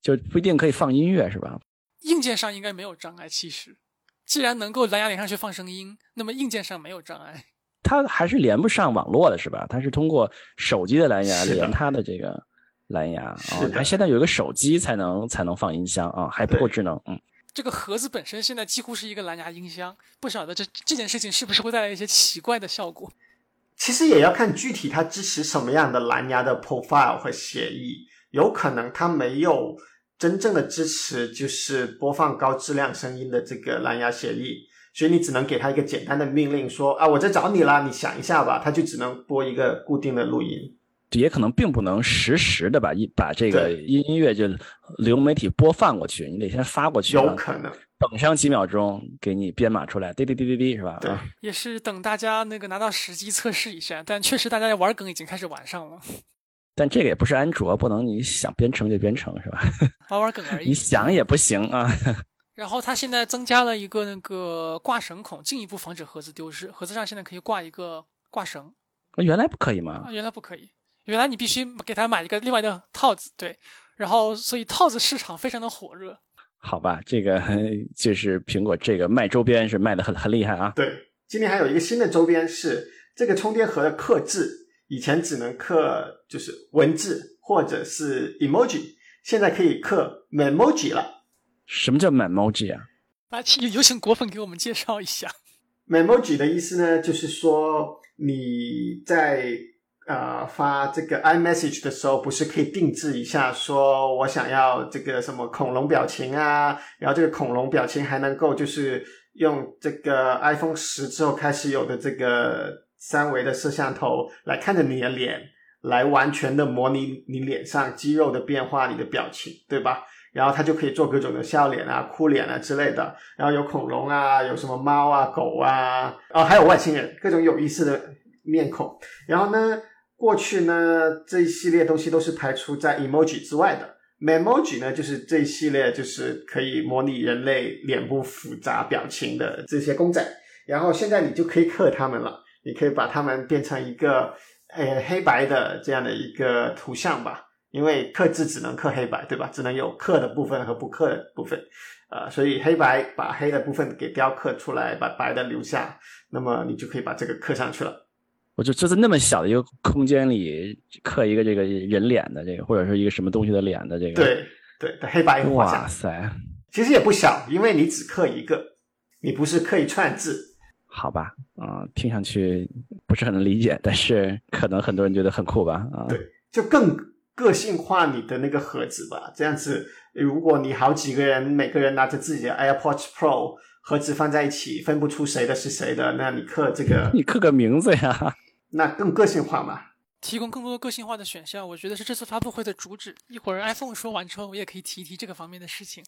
[SPEAKER 2] 就不一定可以放音乐是吧？
[SPEAKER 3] 硬件上应该没有障碍。其实，既然能够蓝牙连上去放声音，那么硬件上没有障碍。
[SPEAKER 2] 它还是连不上网络的是吧？它是通过手机的蓝牙连它的这个蓝牙。
[SPEAKER 1] 是
[SPEAKER 2] 的。现在有一个手机才能才能放音箱啊，还不够智能。嗯。
[SPEAKER 3] 这个盒子本身现在几乎是一个蓝牙音箱，不晓得这这件事情是不是会带来一些奇怪的效果。
[SPEAKER 1] 其实也要看具体它支持什么样的蓝牙的 profile 和协议，有可能它没有真正的支持，就是播放高质量声音的这个蓝牙协议，所以你只能给他一个简单的命令，说啊我在找你啦，你想一下吧，他就只能播一个固定的录音。
[SPEAKER 2] 也可能并不能实时的把一把这个音音乐就流媒体播放过去，你得先发过去，
[SPEAKER 1] 有可能。
[SPEAKER 2] 等上几秒钟给你编码出来，滴滴滴滴滴是吧？
[SPEAKER 1] 对，
[SPEAKER 3] 也是等大家那个拿到实机测试一下，但确实大家玩梗已经开始玩上了。
[SPEAKER 2] 但这个也不是安卓，不能你想编程就编程是吧？
[SPEAKER 3] 玩玩梗而 已，
[SPEAKER 2] 你想也不行啊。
[SPEAKER 3] 然后它现在增加了一个那个挂绳孔，进一步防止盒子丢失。盒子上现在可以挂一个挂绳，
[SPEAKER 2] 原来不可以吗？
[SPEAKER 3] 原来不可以。原来你必须给他买一个另外的套子，对，然后所以套子市场非常的火热。
[SPEAKER 2] 好吧，这个 就是苹果这个卖周边是卖的很很厉害啊。
[SPEAKER 1] 对，今天还有一个新的周边是这个充电盒的刻制，以前只能刻就是文字或者是 emoji，现在可以刻 memoji 了。
[SPEAKER 2] 什么叫 memoji 啊？
[SPEAKER 3] 来，请有请果粉给我们介绍一下。
[SPEAKER 1] memoji 的意思呢，就是说你在呃发这个 iMessage 的时候，不是可以定制一下，说我想要这个什么恐龙表情啊，然后这个恐龙表情还能够就是用这个 iPhone 十之后开始有的这个三维的摄像头来看着你的脸，来完全的模拟你脸上肌肉的变化，你的表情，对吧？然后它就可以做各种的笑脸啊、哭脸啊之类的。然后有恐龙啊，有什么猫啊、狗啊，哦，还有外星人，各种有意思的面孔。然后呢，过去呢这一系列东西都是排除在 emoji 之外的。Memoji 呢，就是这一系列就是可以模拟人类脸部复杂表情的这些公仔。然后现在你就可以刻它们了，你可以把它们变成一个呃黑白的这样的一个图像吧。因为刻字只能刻黑白，对吧？只能有刻的部分和不刻的部分，呃，所以黑白把黑的部分给雕刻出来，把白的留下，那么你就可以把这个刻上去了。
[SPEAKER 2] 我就就在那么小的一个空间里刻一个这个人脸的这个，或者是一个什么东西的脸的这个，
[SPEAKER 1] 对对的黑白画
[SPEAKER 2] 哇，塞，
[SPEAKER 1] 其实也不小，因为你只刻一个，你不是刻一串字。
[SPEAKER 2] 好吧，啊、听上去不是很能理解，但是可能很多人觉得很酷吧，啊，
[SPEAKER 1] 对，就更个性化你的那个盒子吧。这样子，如果你好几个人，每个人拿着自己的 AirPods Pro 盒子放在一起，分不出谁的是谁的，那你刻这个，
[SPEAKER 2] 你刻个名字呀，
[SPEAKER 1] 那更个性化嘛。
[SPEAKER 3] 提供更多个性化的选项，我觉得是这次发布会的主旨。一会儿 iPhone 说完之后，我也可以提一提这个方面的事情。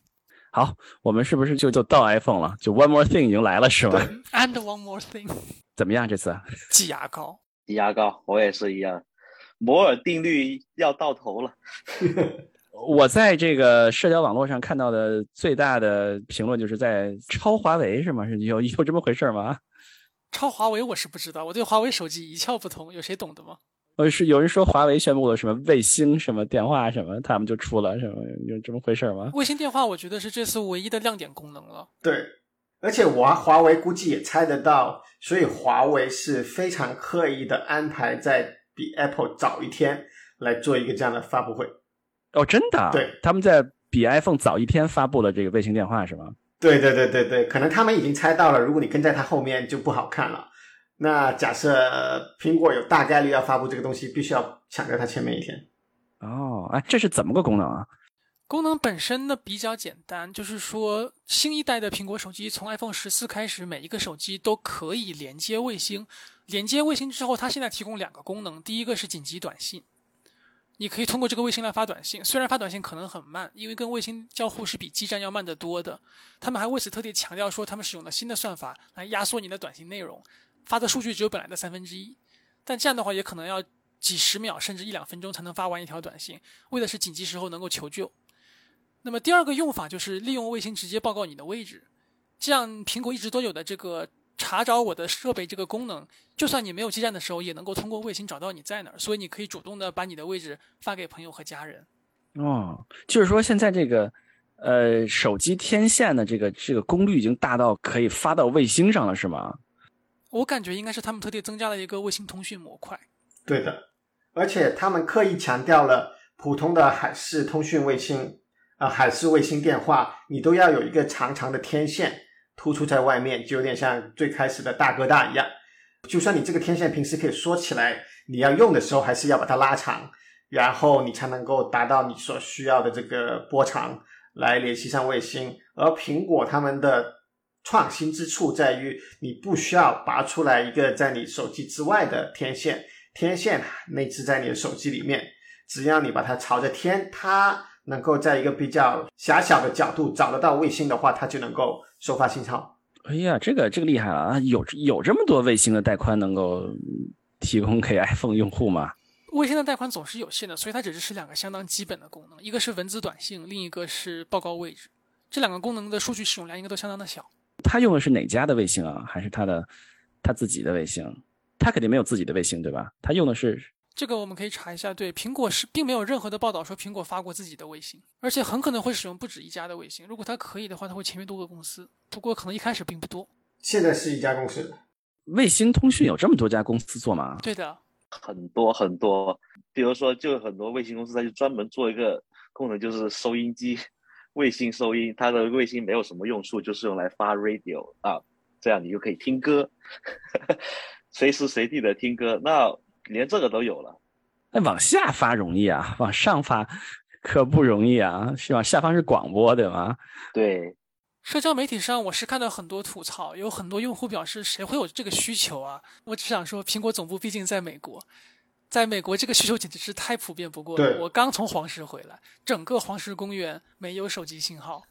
[SPEAKER 2] 好，我们是不是就就到 iPhone 了？就 One More Thing 已经来了是吗
[SPEAKER 3] ？And one more thing，
[SPEAKER 2] 怎么样这次？
[SPEAKER 3] 挤牙膏。
[SPEAKER 4] 挤牙膏我也是一样，摩尔定律要到头了。
[SPEAKER 2] 我在这个社交网络上看到的最大的评论就是在抄华为是吗？是有有这么回事吗？
[SPEAKER 3] 超华为我是不知道，我对华为手机一窍不通，有谁懂的吗？
[SPEAKER 2] 呃，是有人说华为宣布了什么卫星什么电话什么，他们就出了什么，有这么回事吗？
[SPEAKER 3] 卫星电话我觉得是这次唯一的亮点功能了。
[SPEAKER 1] 对，而且华华为估计也猜得到，所以华为是非常刻意的安排在比 Apple 早一天来做一个这样的发布会。
[SPEAKER 2] 哦，真的啊？
[SPEAKER 1] 对，
[SPEAKER 2] 他们在比 iPhone 早一天发布了这个卫星电话是吗？
[SPEAKER 1] 对对对对对，可能他们已经猜到了，如果你跟在它后面就不好看了。那假设苹果有大概率要发布这个东西，必须要抢在它前面一天。
[SPEAKER 2] 哦，哎，这是怎么个功能啊？
[SPEAKER 3] 功能本身呢比较简单，就是说新一代的苹果手机从 iPhone 十四开始，每一个手机都可以连接卫星。连接卫星之后，它现在提供两个功能，第一个是紧急短信，你可以通过这个卫星来发短信。虽然发短信可能很慢，因为跟卫星交互是比基站要慢得多的。他们还为此特地强调说，他们使用了新的算法来压缩你的短信内容，发的数据只有本来的三分之一。但这样的话，也可能要几十秒甚至一两分钟才能发完一条短信，为的是紧急时候能够求救。那么第二个用法就是利用卫星直接报告你的位置，这样苹果一直都有的这个查找我的设备这个功能，就算你没有基站的时候，也能够通过卫星找到你在哪儿，所以你可以主动的把你的位置发给朋友和家人。
[SPEAKER 2] 哦，就是说现在这个呃手机天线的这个这个功率已经大到可以发到卫星上了，是吗？
[SPEAKER 3] 我感觉应该是他们特地增加了一个卫星通讯模块。
[SPEAKER 1] 对的，而且他们刻意强调了普通的海事通讯卫星啊、海事卫星电话，你都要有一个长长的天线突出在外面，就有点像最开始的大哥大一样。就算你这个天线平时可以缩起来，你要用的时候还是要把它拉长，然后你才能够达到你所需要的这个波长来联系上卫星。而苹果他们的创新之处在于，你不需要拔出来一个在你手机之外的天线，天线内置在你的手机里面，只要你把它朝着天，它能够在一个比较狭小的角度找得到卫星的话，它就能够收发信号。
[SPEAKER 2] 哎呀，这个这个厉害了啊！有有这么多卫星的带宽能够提供给 iPhone 用户吗？
[SPEAKER 3] 卫星的带宽总是有限的，所以它只支持两个相当基本的功能，一个是文字短信，另一个是报告位置。这两个功能的数据使用量应该都相当的小。
[SPEAKER 2] 他用的是哪家的卫星啊？还是他的他自己的卫星？他肯定没有自己的卫星，对吧？他用的是
[SPEAKER 3] 这个我们可以查一下。对，苹果是并没有任何的报道说苹果发过自己的卫星，而且很可能会使用不止一家的卫星。如果它可以的话，它会签约多个公司，不过可能一开始并不多。
[SPEAKER 1] 现在是一家公司，
[SPEAKER 2] 卫星通讯有这么多家公司做吗？
[SPEAKER 3] 对的，
[SPEAKER 4] 很多很多，比如说，就很多卫星公司，它就专门做一个功能，就是收音机，卫星收音，它的卫星没有什么用处，就是用来发 radio 啊，这样你就可以听歌，随时随地的听歌。那连这个都有了。
[SPEAKER 2] 那往下发容易啊，往上发可不容易啊，是往下方是广播对吗？
[SPEAKER 4] 对。
[SPEAKER 3] 社交媒体上，我是看到很多吐槽，有很多用户表示，谁会有这个需求啊？我只想说，苹果总部毕竟在美国，在美国这个需求简直是太普遍不过了。我刚从黄石回来，整个黄石公园没有手机信号。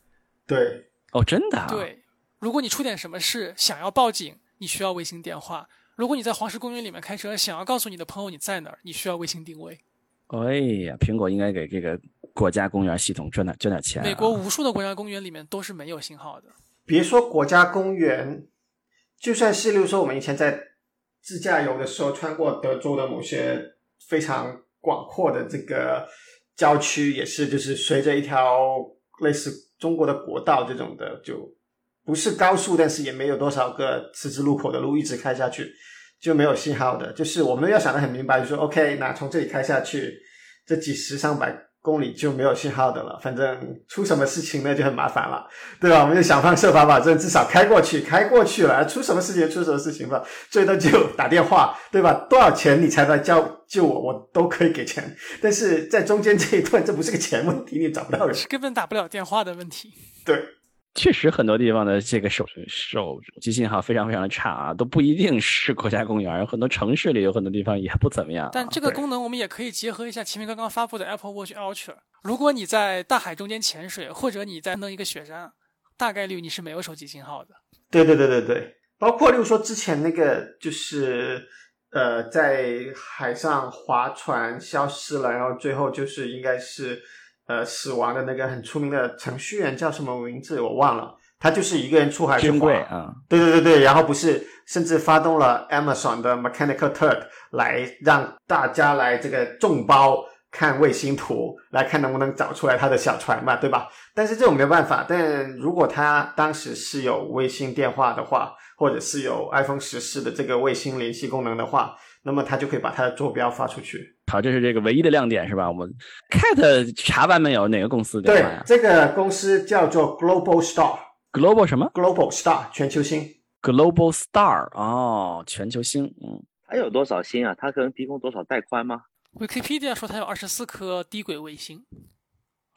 [SPEAKER 1] 对，
[SPEAKER 2] 哦，真的。
[SPEAKER 3] 对，如果你出点什么事想要报警，你需要卫星电话；如果你在黄石公园里面开车，想要告诉你的朋友你在哪儿，你需要卫星定位。
[SPEAKER 2] 哎呀，苹果应该给这个。国家公园系统赚点赚点钱。
[SPEAKER 3] 美国无数的国家公园里面都是没有信号的。
[SPEAKER 1] 别说国家公园，就算是，例如说我们以前在自驾游的时候，穿过德州的某些非常广阔的这个郊区，也是就是随着一条类似中国的国道这种的，就不是高速，但是也没有多少个十字路口的路，一直开下去就没有信号的。就是我们要想的很明白，就说 OK，那从这里开下去，这几十上百。公里就没有信号的了，反正出什么事情那就很麻烦了，对吧？我们就想方设法保证至少开过去，开过去了，出什么事情出什么事情吧，最多就打电话，对吧？多少钱你才来叫救我，我都可以给钱。但是在中间这一段，这不是个钱问题，你找不到人，
[SPEAKER 3] 是根本打不了电话的问题。
[SPEAKER 1] 对。
[SPEAKER 2] 确实，很多地方的这个手手机信号非常非常的差啊，都不一定是国家公园，很多城市里有很多地方也不怎么样。
[SPEAKER 3] 但这个功能我们也可以结合一下前面刚刚发布的 Apple Watch Ultra。如果你在大海中间潜水，或者你在弄一个雪山，大概率你是没有手机信号的。
[SPEAKER 1] 对对对对对，包括例如说之前那个就是呃在海上划船消失了，然后最后就是应该是。呃，死亡的那个很出名的程序员叫什么名字？我忘了。他就是一个人出海去划，
[SPEAKER 2] 啊，
[SPEAKER 1] 对对对对。然后不是，甚至发动了 Amazon 的 Mechanical Turk 来让大家来这个众包看卫星图，来看能不能找出来他的小船嘛，对吧？但是这种没有办法。但如果他当时是有卫星电话的话，或者是有 iPhone 十四的这个卫星联系功能的话。那么他就可以把他的坐标发出去。
[SPEAKER 2] 好，这是这个唯一的亮点，是吧？我们 Cat 查完没有？哪个公司的？
[SPEAKER 1] 对，这个公司叫做 Global Star。
[SPEAKER 2] Global 什么
[SPEAKER 1] ？Global Star，全球星。
[SPEAKER 2] Global Star，哦，全球星。嗯，
[SPEAKER 4] 它有多少星啊？它可能提供多少带宽吗
[SPEAKER 3] ？Wikipedia 说它有二十四颗低轨卫星。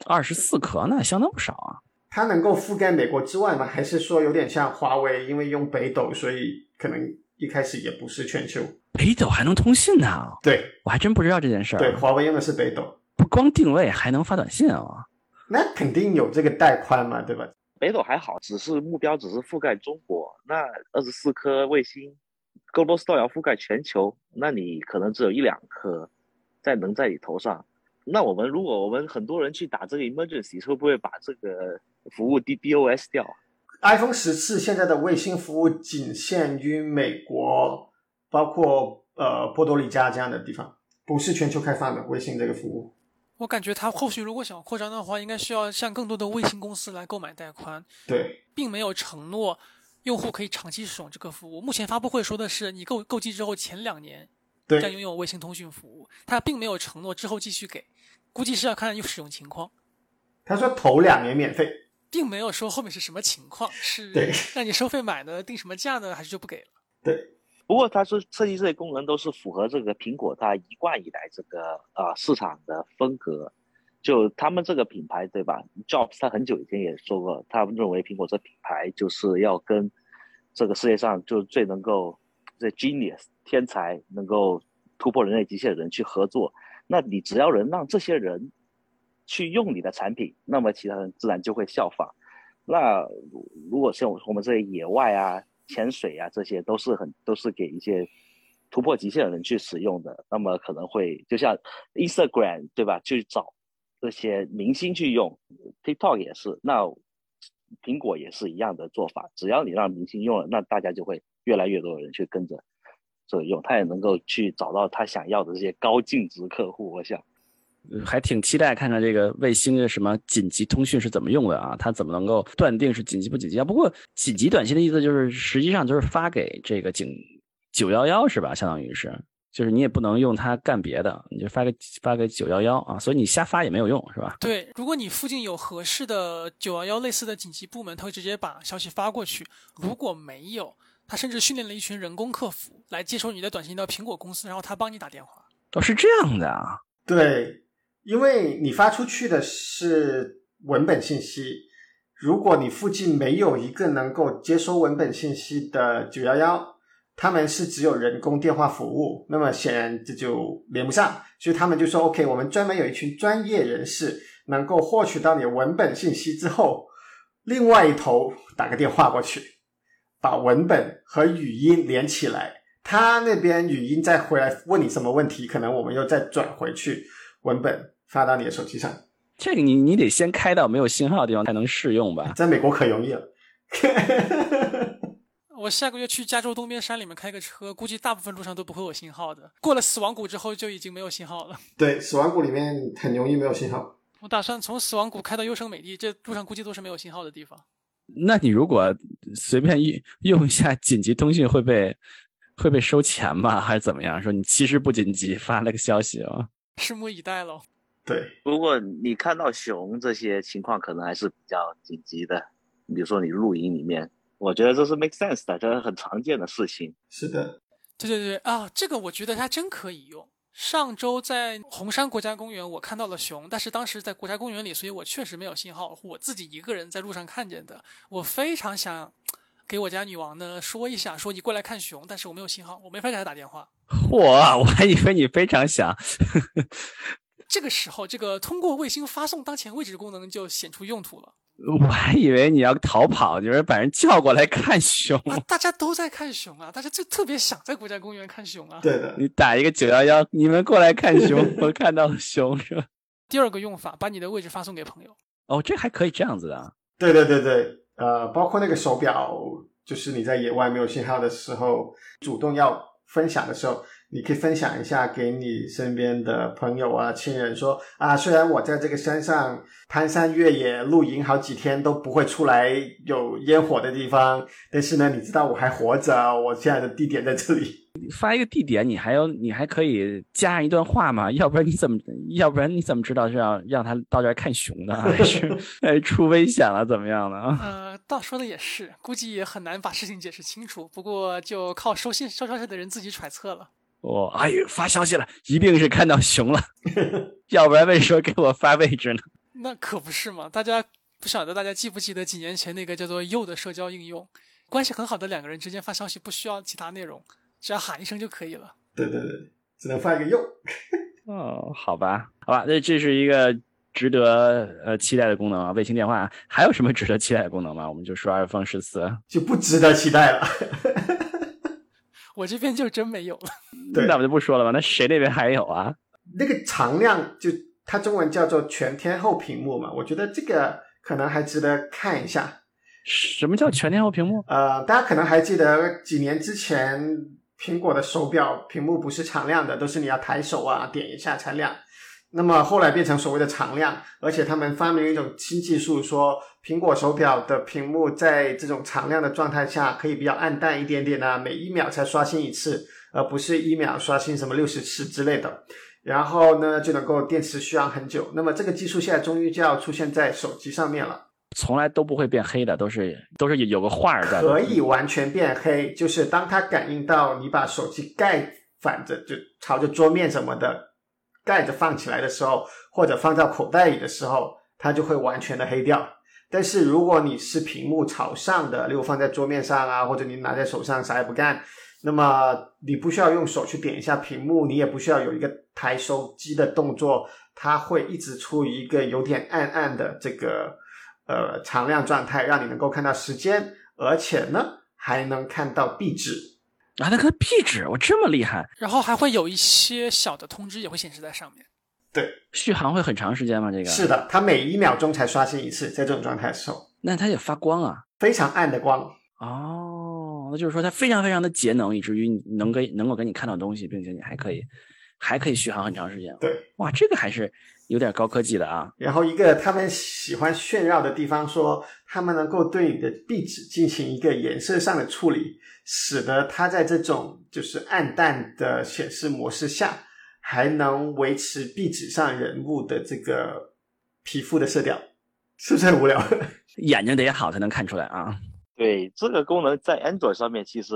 [SPEAKER 2] 二十四颗，那相当不少啊。
[SPEAKER 1] 它能够覆盖美国之外吗？还是说有点像华为，因为用北斗，所以可能一开始也不是全球？
[SPEAKER 2] 北斗还能通信呢？
[SPEAKER 1] 对，
[SPEAKER 2] 我还真不知道这件事儿。
[SPEAKER 1] 对，华为用的是北斗，
[SPEAKER 2] 不光定位，还能发短信啊。
[SPEAKER 1] 那肯定有这个带宽嘛，对吧？
[SPEAKER 4] 北斗还好，只是目标只是覆盖中国。那二十四颗卫星，Global Star 要覆盖全球，那你可能只有一两颗在能在你头上。那我们如果我们很多人去打这个 Emergency，会不会把这个服务 DDoS 掉
[SPEAKER 1] ？iPhone 十四现在的卫星服务仅限于美国。包括呃波多黎加这样的地方，不是全球开放的微信这个服务。
[SPEAKER 3] 我感觉它后续如果想扩张的话，应该需要向更多的卫星公司来购买带宽。
[SPEAKER 1] 对，
[SPEAKER 3] 并没有承诺用户可以长期使用这个服务。目前发布会说的是，你购购机之后前两年将拥有卫星通讯服务，它并没有承诺之后继续给，估计是要看使用情况。
[SPEAKER 1] 他说头两年免费，
[SPEAKER 3] 并没有说后面是什么情况，是让你收费买的，定什么价呢，还是就不给了？
[SPEAKER 1] 对。
[SPEAKER 4] 不过，它是设计这些功能都是符合这个苹果它一贯以来这个呃市场的风格，就他们这个品牌对吧？Jobs 他很久以前也说过，他们认为苹果这品牌就是要跟这个世界上就最能够这 genius 天才能够突破人类极限的人去合作。那你只要能让这些人去用你的产品，那么其他人自然就会效仿。那如果像我们这些野外啊。潜水啊，这些都是很都是给一些突破极限的人去使用的。那么可能会就像 Instagram 对吧？去找这些明星去用，TikTok 也是。那苹果也是一样的做法。只要你让明星用了，那大家就会越来越多的人去跟着所以用。他也能够去找到他想要的这些高净值客户。我想。
[SPEAKER 2] 还挺期待看看这个卫星的什么紧急通讯是怎么用的啊？它怎么能够断定是紧急不紧急啊？不过紧急短信的意思就是实际上就是发给这个警九幺幺是吧？相当于是就是你也不能用它干别的，你就发给发给九幺幺啊，所以你瞎发也没有用，是吧？
[SPEAKER 3] 对，如果你附近有合适的九幺幺类似的紧急部门，他会直接把消息发过去；如果没有，他甚至训练了一群人工客服来接收你的短信到苹果公司，然后他帮你打电话。
[SPEAKER 2] 哦，是这样的啊。
[SPEAKER 1] 对，因为你发出去的是文本信息，如果你附近没有一个能够接收文本信息的九幺幺，他们是只有人工电话服务，那么显然这就连不上，所以他们就说：“OK，我们专门有一群专业人士能够获取到你文本信息之后，另外一头打个电话过去，把文本和语音连起来。”他那边语音再回来问你什么问题，可能我们又再转回去文本发到你的手机上。
[SPEAKER 2] 这个你你得先开到没有信号的地方才能试用吧？
[SPEAKER 1] 在美国可容易了。
[SPEAKER 3] 我下个月去加州东边山里面开个车，估计大部分路上都不会有信号的。过了死亡谷之后就已经没有信号了。
[SPEAKER 1] 对，死亡谷里面很容易没有信号。
[SPEAKER 3] 我打算从死亡谷开到优胜美地，这路上估计都是没有信号的地方。
[SPEAKER 2] 那你如果随便用用一下紧急通讯会被？会被收钱吗？还是怎么样？说你其实不紧急，发了个消息啊，
[SPEAKER 3] 拭目以待喽。
[SPEAKER 1] 对，
[SPEAKER 4] 如果你看到熊这些情况，可能还是比较紧急的。比如说你露营里面，我觉得这是 make sense 的，这是很常见的事情。
[SPEAKER 1] 是的，
[SPEAKER 3] 对对对啊，这个我觉得它真可以用。上周在红山国家公园，我看到了熊，但是当时在国家公园里，所以我确实没有信号，我自己一个人在路上看见的。我非常想。给我家女王呢说一下，说你过来看熊，但是我没有信号，我没法给她打电话。
[SPEAKER 2] 嚯，我还以为你非常想。
[SPEAKER 3] 这个时候，这个通过卫星发送当前位置功能就显出用途了。
[SPEAKER 2] 我还以为你要逃跑，就是把人叫过来看熊。
[SPEAKER 3] 大家都在看熊啊，大家就特别想在国家公园看熊啊。
[SPEAKER 1] 对的，
[SPEAKER 2] 你打一个九幺幺，你们过来看熊，我看到了熊是吧？
[SPEAKER 3] 第二个用法，把你的位置发送给朋友。
[SPEAKER 2] 哦，这还可以这样子的。
[SPEAKER 1] 对对对对。呃，包括那个手表，就是你在野外没有信号的时候，主动要分享的时候，你可以分享一下给你身边的朋友啊、亲人，说啊，虽然我在这个山上攀山越野露营好几天都不会出来有烟火的地方，但是呢，你知道我还活着，我现在的地点在这里。
[SPEAKER 2] 发一个地点，你还要你还可以加上一段话嘛？要不然你怎么要不然你怎么知道是要让他到这儿看熊的，还是 哎出危险了怎么样的啊？
[SPEAKER 3] 呃，倒说的也是，估计也很难把事情解释清楚。不过就靠收信收消息的人自己揣测了。
[SPEAKER 2] 哦，哎呦，发消息了，一定是看到熊了，要不然为什么给我发位置呢？
[SPEAKER 3] 那可不是嘛！大家不晓得大家记不记得几年前那个叫做“又”的社交应用，关系很好的两个人之间发消息不需要其他内容。只要喊一声就可以了。
[SPEAKER 1] 对对对，只能发一个又。
[SPEAKER 2] 哦，好吧，好吧，那这是一个值得呃期待的功能啊。卫星电话还有什么值得期待的功能吗？我们就说 iPhone 十四
[SPEAKER 1] 就不值得期待了。
[SPEAKER 3] 我这边就真没有了。
[SPEAKER 1] 对，
[SPEAKER 2] 那我就不说了吧。那谁那边还有啊？
[SPEAKER 1] 那个常亮就它中文叫做全天候屏幕嘛，我觉得这个可能还值得看一下。
[SPEAKER 2] 什么叫全天候屏幕？
[SPEAKER 1] 呃，大家可能还记得几年之前。苹果的手表屏幕不是常亮的，都是你要抬手啊点一下才亮。那么后来变成所谓的常亮，而且他们发明一种新技术，说苹果手表的屏幕在这种常亮的状态下可以比较暗淡一点点啊，每一秒才刷新一次，而不是一秒刷新什么六十次之类的。然后呢，就能够电池续航很久。那么这个技术现在终于就要出现在手机上面了。
[SPEAKER 2] 从来都不会变黑的，都是都是有个画儿在。
[SPEAKER 1] 可以完全变黑，就是当它感应到你把手机盖反着，就朝着桌面什么的盖着放起来的时候，或者放到口袋里的时候，它就会完全的黑掉。但是如果你是屏幕朝上的，例如放在桌面上啊，或者你拿在手上啥也不干，那么你不需要用手去点一下屏幕，你也不需要有一个抬手机的动作，它会一直处于一个有点暗暗的这个。呃，常亮状态让你能够看到时间，而且呢还能看到壁纸
[SPEAKER 2] 啊，那个壁纸我这么厉害，
[SPEAKER 3] 然后还会有一些小的通知也会显示在上面。
[SPEAKER 1] 对，
[SPEAKER 2] 续航会很长时间吗？这个
[SPEAKER 1] 是的，它每一秒钟才刷新一次，在这种状态的时候，
[SPEAKER 2] 那它也发光啊，
[SPEAKER 1] 非常暗的光
[SPEAKER 2] 哦，那就是说它非常非常的节能，以至于能给能够给你看到东西，并且你还可以还可以续航很长时间。
[SPEAKER 1] 对，
[SPEAKER 2] 哇，这个还是有点高科技的啊。
[SPEAKER 1] 然后一个他们喜欢炫耀的地方，说他们能够对你的壁纸进行一个颜色上的处理，使得它在这种就是暗淡的显示模式下，还能维持壁纸上人物的这个皮肤的色调，是不是很无聊？
[SPEAKER 2] 眼睛得好才能看出来啊。
[SPEAKER 4] 对，这个功能在 Android 上面其实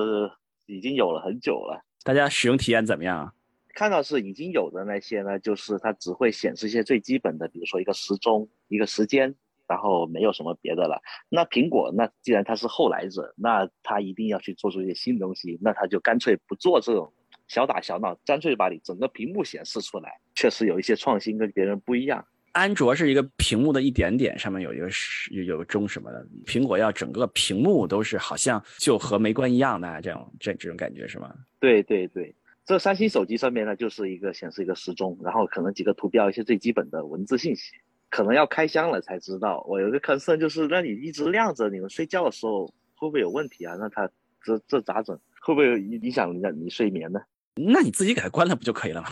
[SPEAKER 4] 已经有了很久了。
[SPEAKER 2] 大家使用体验怎么样啊？
[SPEAKER 4] 看到是已经有的那些呢，就是它只会显示一些最基本的，比如说一个时钟、一个时间，然后没有什么别的了。那苹果那既然它是后来者，那它一定要去做出一些新东西，那它就干脆不做这种小打小闹，干脆把你整个屏幕显示出来，确实有一些创新，跟别人不一样。
[SPEAKER 2] 安卓是一个屏幕的一点点，上面有一个有有个钟什么的。苹果要整个屏幕都是好像就和没关一样的这种这这种感觉是吗？
[SPEAKER 4] 对对对，这三星手机上面呢就是一个显示一个时钟，然后可能几个图标一些最基本的文字信息，可能要开箱了才知道。我有个 concern 就是那你一直亮着，你们睡觉的时候会不会有问题啊？那它这这咋整？会不会影响你你睡眠呢？
[SPEAKER 2] 那你自己给它关了不就可以了吗？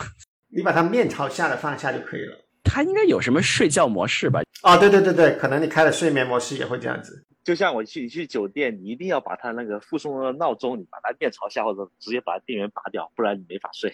[SPEAKER 1] 你把它面朝下的放下就可以了。
[SPEAKER 2] 它应该有什么睡觉模式吧？
[SPEAKER 1] 哦，对对对对，可能你开了睡眠模式也会这样子。
[SPEAKER 4] 就像我去你去酒店，你一定要把它那个附送的闹钟，你把它面朝下，或者直接把电源拔掉，不然你没法睡。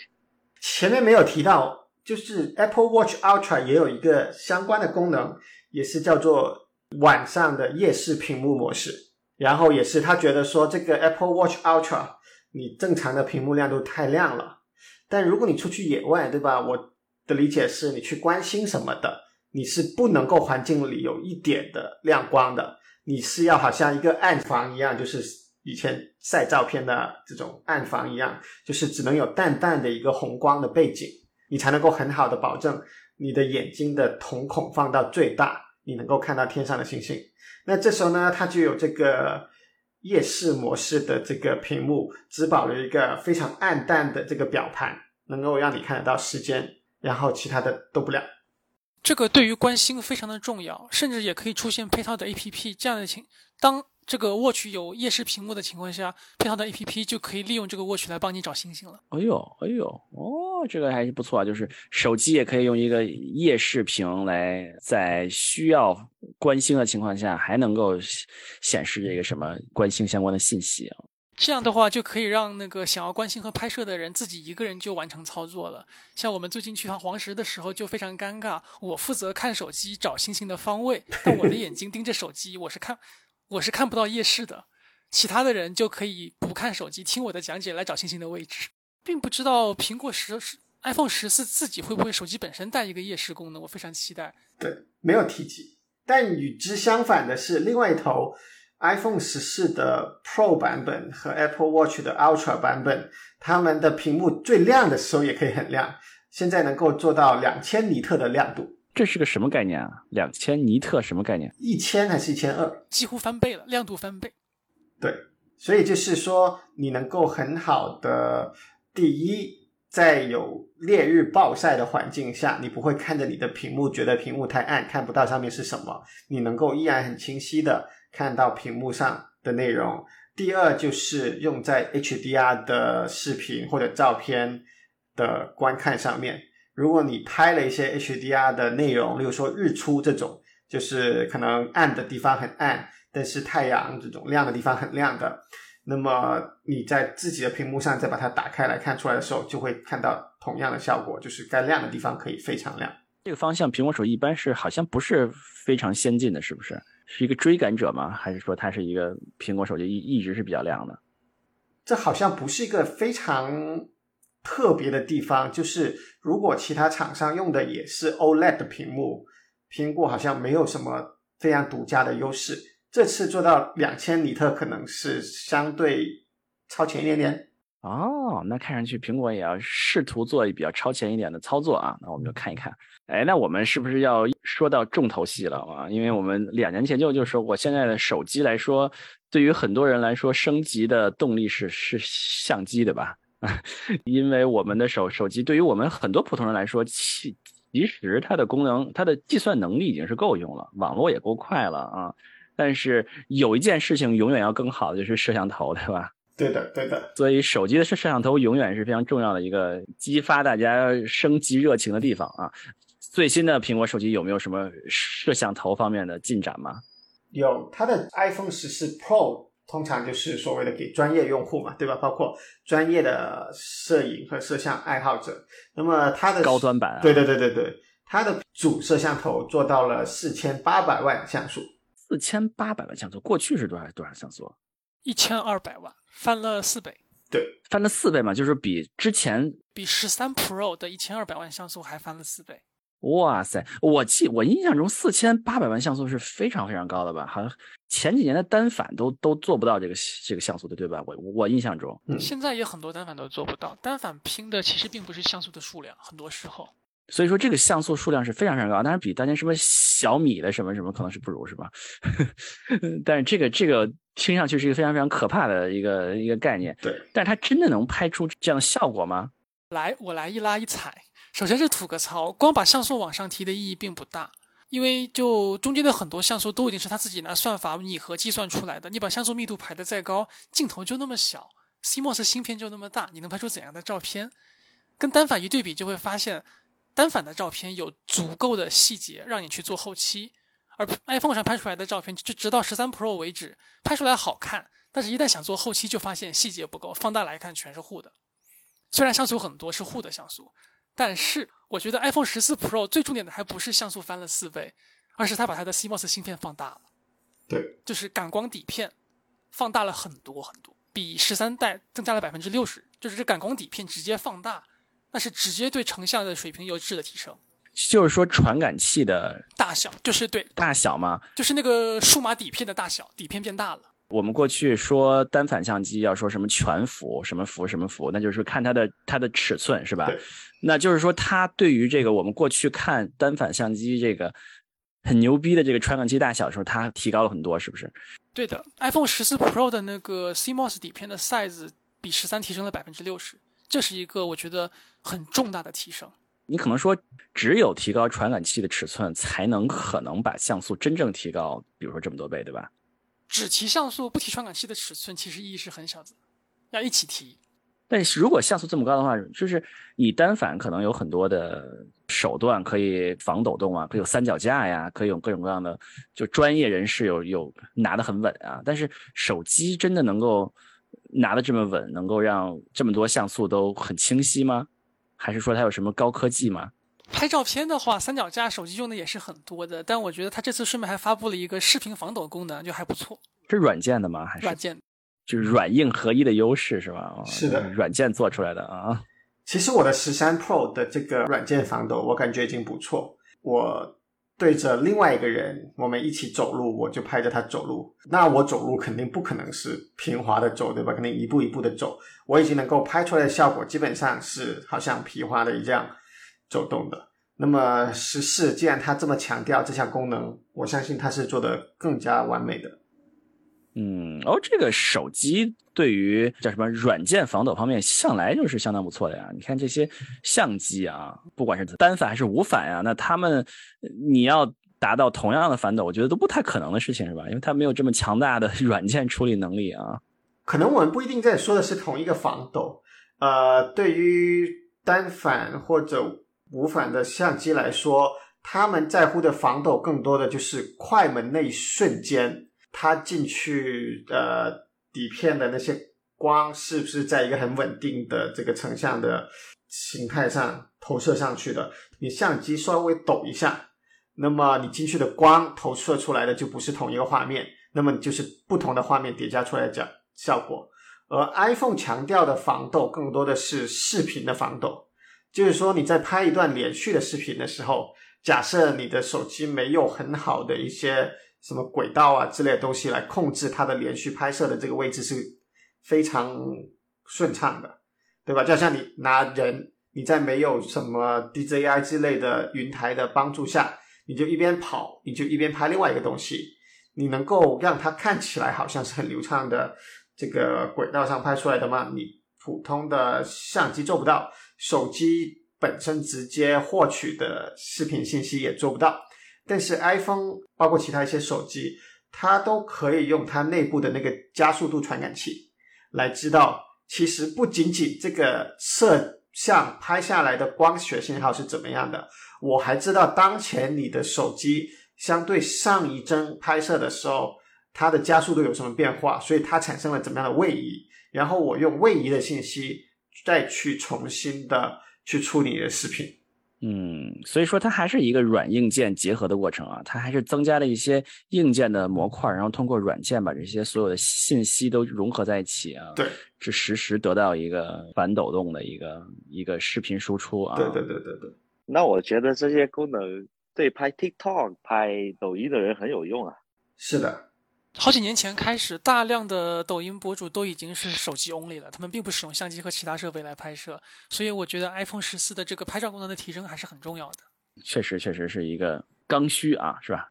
[SPEAKER 1] 前面没有提到，就是 Apple Watch Ultra 也有一个相关的功能，也是叫做晚上的夜视屏幕模式。然后也是他觉得说，这个 Apple Watch Ultra 你正常的屏幕亮度太亮了，但如果你出去野外，对吧？我的理解是你去观星什么的，你是不能够环境里有一点的亮光的，你是要好像一个暗房一样，就是以前晒照片的这种暗房一样，就是只能有淡淡的一个红光的背景，你才能够很好的保证你的眼睛的瞳孔放到最大，你能够看到天上的星星。那这时候呢，它就有这个夜视模式的这个屏幕，只保留一个非常暗淡的这个表盘，能够让你看得到时间。然后其他的都不亮，
[SPEAKER 3] 这个对于观星非常的重要，甚至也可以出现配套的 A P P 这样的情。当这个 Watch 有夜视屏幕的情况下，配套的 A P P 就可以利用这个 Watch 来帮你找星星了。
[SPEAKER 2] 哎呦，哎呦，哦，这个还是不错啊，就是手机也可以用一个夜视屏来在需要观星的情况下，还能够显示这个什么观星相关的信息啊。
[SPEAKER 3] 这样的话，就可以让那个想要观星和拍摄的人自己一个人就完成操作了。像我们最近去趟黄石的时候就非常尴尬，我负责看手机找星星的方位，但我的眼睛盯着手机，我是看我是看不到夜视的。其他的人就可以不看手机，听我的讲解来找星星的位置。并不知道苹果十十 iPhone 十四自己会不会手机本身带一个夜视功能，我非常期待。
[SPEAKER 1] 对，没有提及。但与之相反的是，另外一头。iPhone 十四的 Pro 版本和 Apple Watch 的 Ultra 版本，它们的屏幕最亮的时候也可以很亮，现在能够做到两千尼特的亮度。
[SPEAKER 2] 这是个什么概念啊？两千尼特什么概念？
[SPEAKER 1] 一千还是一千二？
[SPEAKER 3] 几乎翻倍了，亮度翻倍。
[SPEAKER 1] 对，所以就是说，你能够很好的，第一，在有烈日暴晒的环境下，你不会看着你的屏幕觉得屏幕太暗，看不到上面是什么，你能够依然很清晰的。看到屏幕上的内容。第二就是用在 HDR 的视频或者照片的观看上面。如果你拍了一些 HDR 的内容，例如说日出这种，就是可能暗的地方很暗，但是太阳这种亮的地方很亮的，那么你在自己的屏幕上再把它打开来看出来的时候，就会看到同样的效果，就是该亮的地方可以非常亮。
[SPEAKER 2] 这个方向，苹果手机一般是好像不是非常先进的，是不是？是一个追赶者吗？还是说它是一个苹果手机一一直是比较亮的？
[SPEAKER 1] 这好像不是一个非常特别的地方。就是如果其他厂商用的也是 OLED 的屏幕，苹果好像没有什么非常独家的优势。这次做到两千尼特，可能是相对超前一点点。
[SPEAKER 2] 哦，那看上去苹果也要试图做比较超前一点的操作啊。那我们就看一看。哎，那我们是不是要说到重头戏了啊？因为我们两年前就就说过，现在的手机来说，对于很多人来说，升级的动力是是相机，对吧？因为我们的手手机对于我们很多普通人来说，其其实它的功能、它的计算能力已经是够用了，网络也够快了啊。但是有一件事情永远要更好的就是摄像头，对吧？
[SPEAKER 1] 对的，对的。
[SPEAKER 2] 所以手机的摄摄像头永远是非常重要的一个激发大家升级热情的地方啊。最新的苹果手机有没有什么摄像头方面的进展吗？
[SPEAKER 1] 有，它的 iPhone 十四 Pro 通常就是所谓的给专业用户嘛，对吧？包括专业的摄影和摄像爱好者。那么它的
[SPEAKER 2] 高端版啊，
[SPEAKER 1] 对对对对对，它的主摄像头做到了四千八百万像素。
[SPEAKER 2] 四千八百万像素，过去是多少多少像素？
[SPEAKER 3] 一千二百万，翻了四倍，
[SPEAKER 1] 对，
[SPEAKER 2] 翻了四倍嘛，就是比之前
[SPEAKER 3] 比十三 Pro 的一千二百万像素还翻了四倍。
[SPEAKER 2] 哇塞！我记我印象中四千八百万像素是非常非常高的吧？好像前几年的单反都都做不到这个这个像素的，对吧？我我印象中，
[SPEAKER 1] 嗯
[SPEAKER 3] 现在也很多单反都做不到，单反拼的其实并不是像素的数量，很多时候。
[SPEAKER 2] 所以说这个像素数量是非常非常高，当然比当年什么小米的什么什么可能是不如，是吧？但是这个这个听上去是一个非常非常可怕的一个一个概念，
[SPEAKER 1] 对，
[SPEAKER 2] 但是它真的能拍出这样的效果吗？
[SPEAKER 3] 来，我来一拉一踩。首先是吐个槽，光把像素往上提的意义并不大，因为就中间的很多像素都已经是他自己拿算法拟合计算出来的。你把像素密度排得再高，镜头就那么小，CMOS 芯片就那么大，你能拍出怎样的照片？跟单反一对比，就会发现单反的照片有足够的细节让你去做后期，而 iPhone 上拍出来的照片，就直到十三 Pro 为止，拍出来好看，但是一旦想做后期，就发现细节不够，放大来看全是糊的。虽然像素很多是糊的像素。但是我觉得 iPhone 十四 Pro 最重点的还不是像素翻了四倍，而是它把它的 CMOS 芯片放大了。
[SPEAKER 1] 对，
[SPEAKER 3] 就是感光底片放大了很多很多，比十三代增加了百分之六十。就是这感光底片直接放大，那是直接对成像的水平有质的提升。
[SPEAKER 2] 就是说传感器的
[SPEAKER 3] 大小，就是对
[SPEAKER 2] 大小嘛？
[SPEAKER 3] 就是那个数码底片的大小，底片变大了。
[SPEAKER 2] 我们过去说单反相机要说什么全幅、什么幅、什么幅，那就是看它的它的尺寸是吧？
[SPEAKER 1] 对。
[SPEAKER 2] 那就是说，它对于这个我们过去看单反相机这个很牛逼的这个传感器大小的时候，它提高了很多，是不是？
[SPEAKER 3] 对的，iPhone 十四 Pro 的那个 CMOS 底片的 size 比十三提升了百分之六十，这是一个我觉得很重大的提升。
[SPEAKER 2] 你可能说，只有提高传感器的尺寸，才能可能把像素真正提高，比如说这么多倍，对吧？
[SPEAKER 3] 只提像素不提传感器的尺寸，其实意义是很小的，要一起提。
[SPEAKER 2] 但是如果像素这么高的话，就是你单反可能有很多的手段可以防抖动啊，可以有三脚架呀，可以有各种各样的，就专业人士有有拿得很稳啊。但是手机真的能够拿得这么稳，能够让这么多像素都很清晰吗？还是说它有什么高科技吗？
[SPEAKER 3] 拍照片的话，三脚架手机用的也是很多的，但我觉得它这次顺便还发布了一个视频防抖功能，就还不错。
[SPEAKER 2] 是软件的吗？还是
[SPEAKER 3] 软件？
[SPEAKER 2] 就是软硬合一的优势是吧？
[SPEAKER 1] 是的，
[SPEAKER 2] 软件做出来的啊。
[SPEAKER 1] 其实我的十三 Pro 的这个软件防抖，我感觉已经不错。我对着另外一个人，我们一起走路，我就拍着他走路。那我走路肯定不可能是平滑的走，对吧？肯定一步一步的走。我已经能够拍出来的效果，基本上是好像皮划的一样走动的。那么十四，既然它这么强调这项功能，我相信它是做的更加完美的。
[SPEAKER 2] 嗯，哦，这个手机对于叫什么软件防抖方面，向来就是相当不错的呀。你看这些相机啊，不管是单反还是无反呀，那他们你要达到同样的反抖，我觉得都不太可能的事情，是吧？因为它没有这么强大的 软件处理能力啊。
[SPEAKER 1] 可能我们不一定在说的是同一个防抖。呃，对于单反或者无反的相机来说，他们在乎的防抖更多的就是快门那一瞬间。它进去呃底片的那些光是不是在一个很稳定的这个成像的形态上投射上去的？你相机稍微抖一下，那么你进去的光投射出来的就不是同一个画面，那么就是不同的画面叠加出来的效果。而 iPhone 强调的防抖更多的是视频的防抖，就是说你在拍一段连续的视频的时候，假设你的手机没有很好的一些。什么轨道啊之类的东西来控制它的连续拍摄的这个位置是非常顺畅的，对吧？就像你拿人，你在没有什么 DJI 之类的云台的帮助下，你就一边跑，你就一边拍另外一个东西，你能够让它看起来好像是很流畅的这个轨道上拍出来的吗？你普通的相机做不到，手机本身直接获取的视频信息也做不到。但是 iPhone 包括其他一些手机，它都可以用它内部的那个加速度传感器来知道，其实不仅仅这个摄像拍下来的光学信号是怎么样的，我还知道当前你的手机相对上一帧拍摄的时候，它的加速度有什么变化，所以它产生了怎么样的位移，然后我用位移的信息再去重新的去处理你的视频。
[SPEAKER 2] 嗯，所以说它还是一个软硬件结合的过程啊，它还是增加了一些硬件的模块，然后通过软件把这些所有的信息都融合在一起啊，
[SPEAKER 1] 对，
[SPEAKER 2] 是实时得到一个反抖动的一个一个视频输出啊。
[SPEAKER 1] 对对对对对。
[SPEAKER 5] 那我觉得这些功能对拍 TikTok、拍抖音的人很有用啊。
[SPEAKER 1] 是的。
[SPEAKER 3] 好几年前开始，大量的抖音博主都已经是手机 only 了，他们并不使用相机和其他设备来拍摄，所以我觉得 iPhone 十四的这个拍照功能的提升还是很重要的。
[SPEAKER 2] 确实，确实是一个刚需啊，是吧？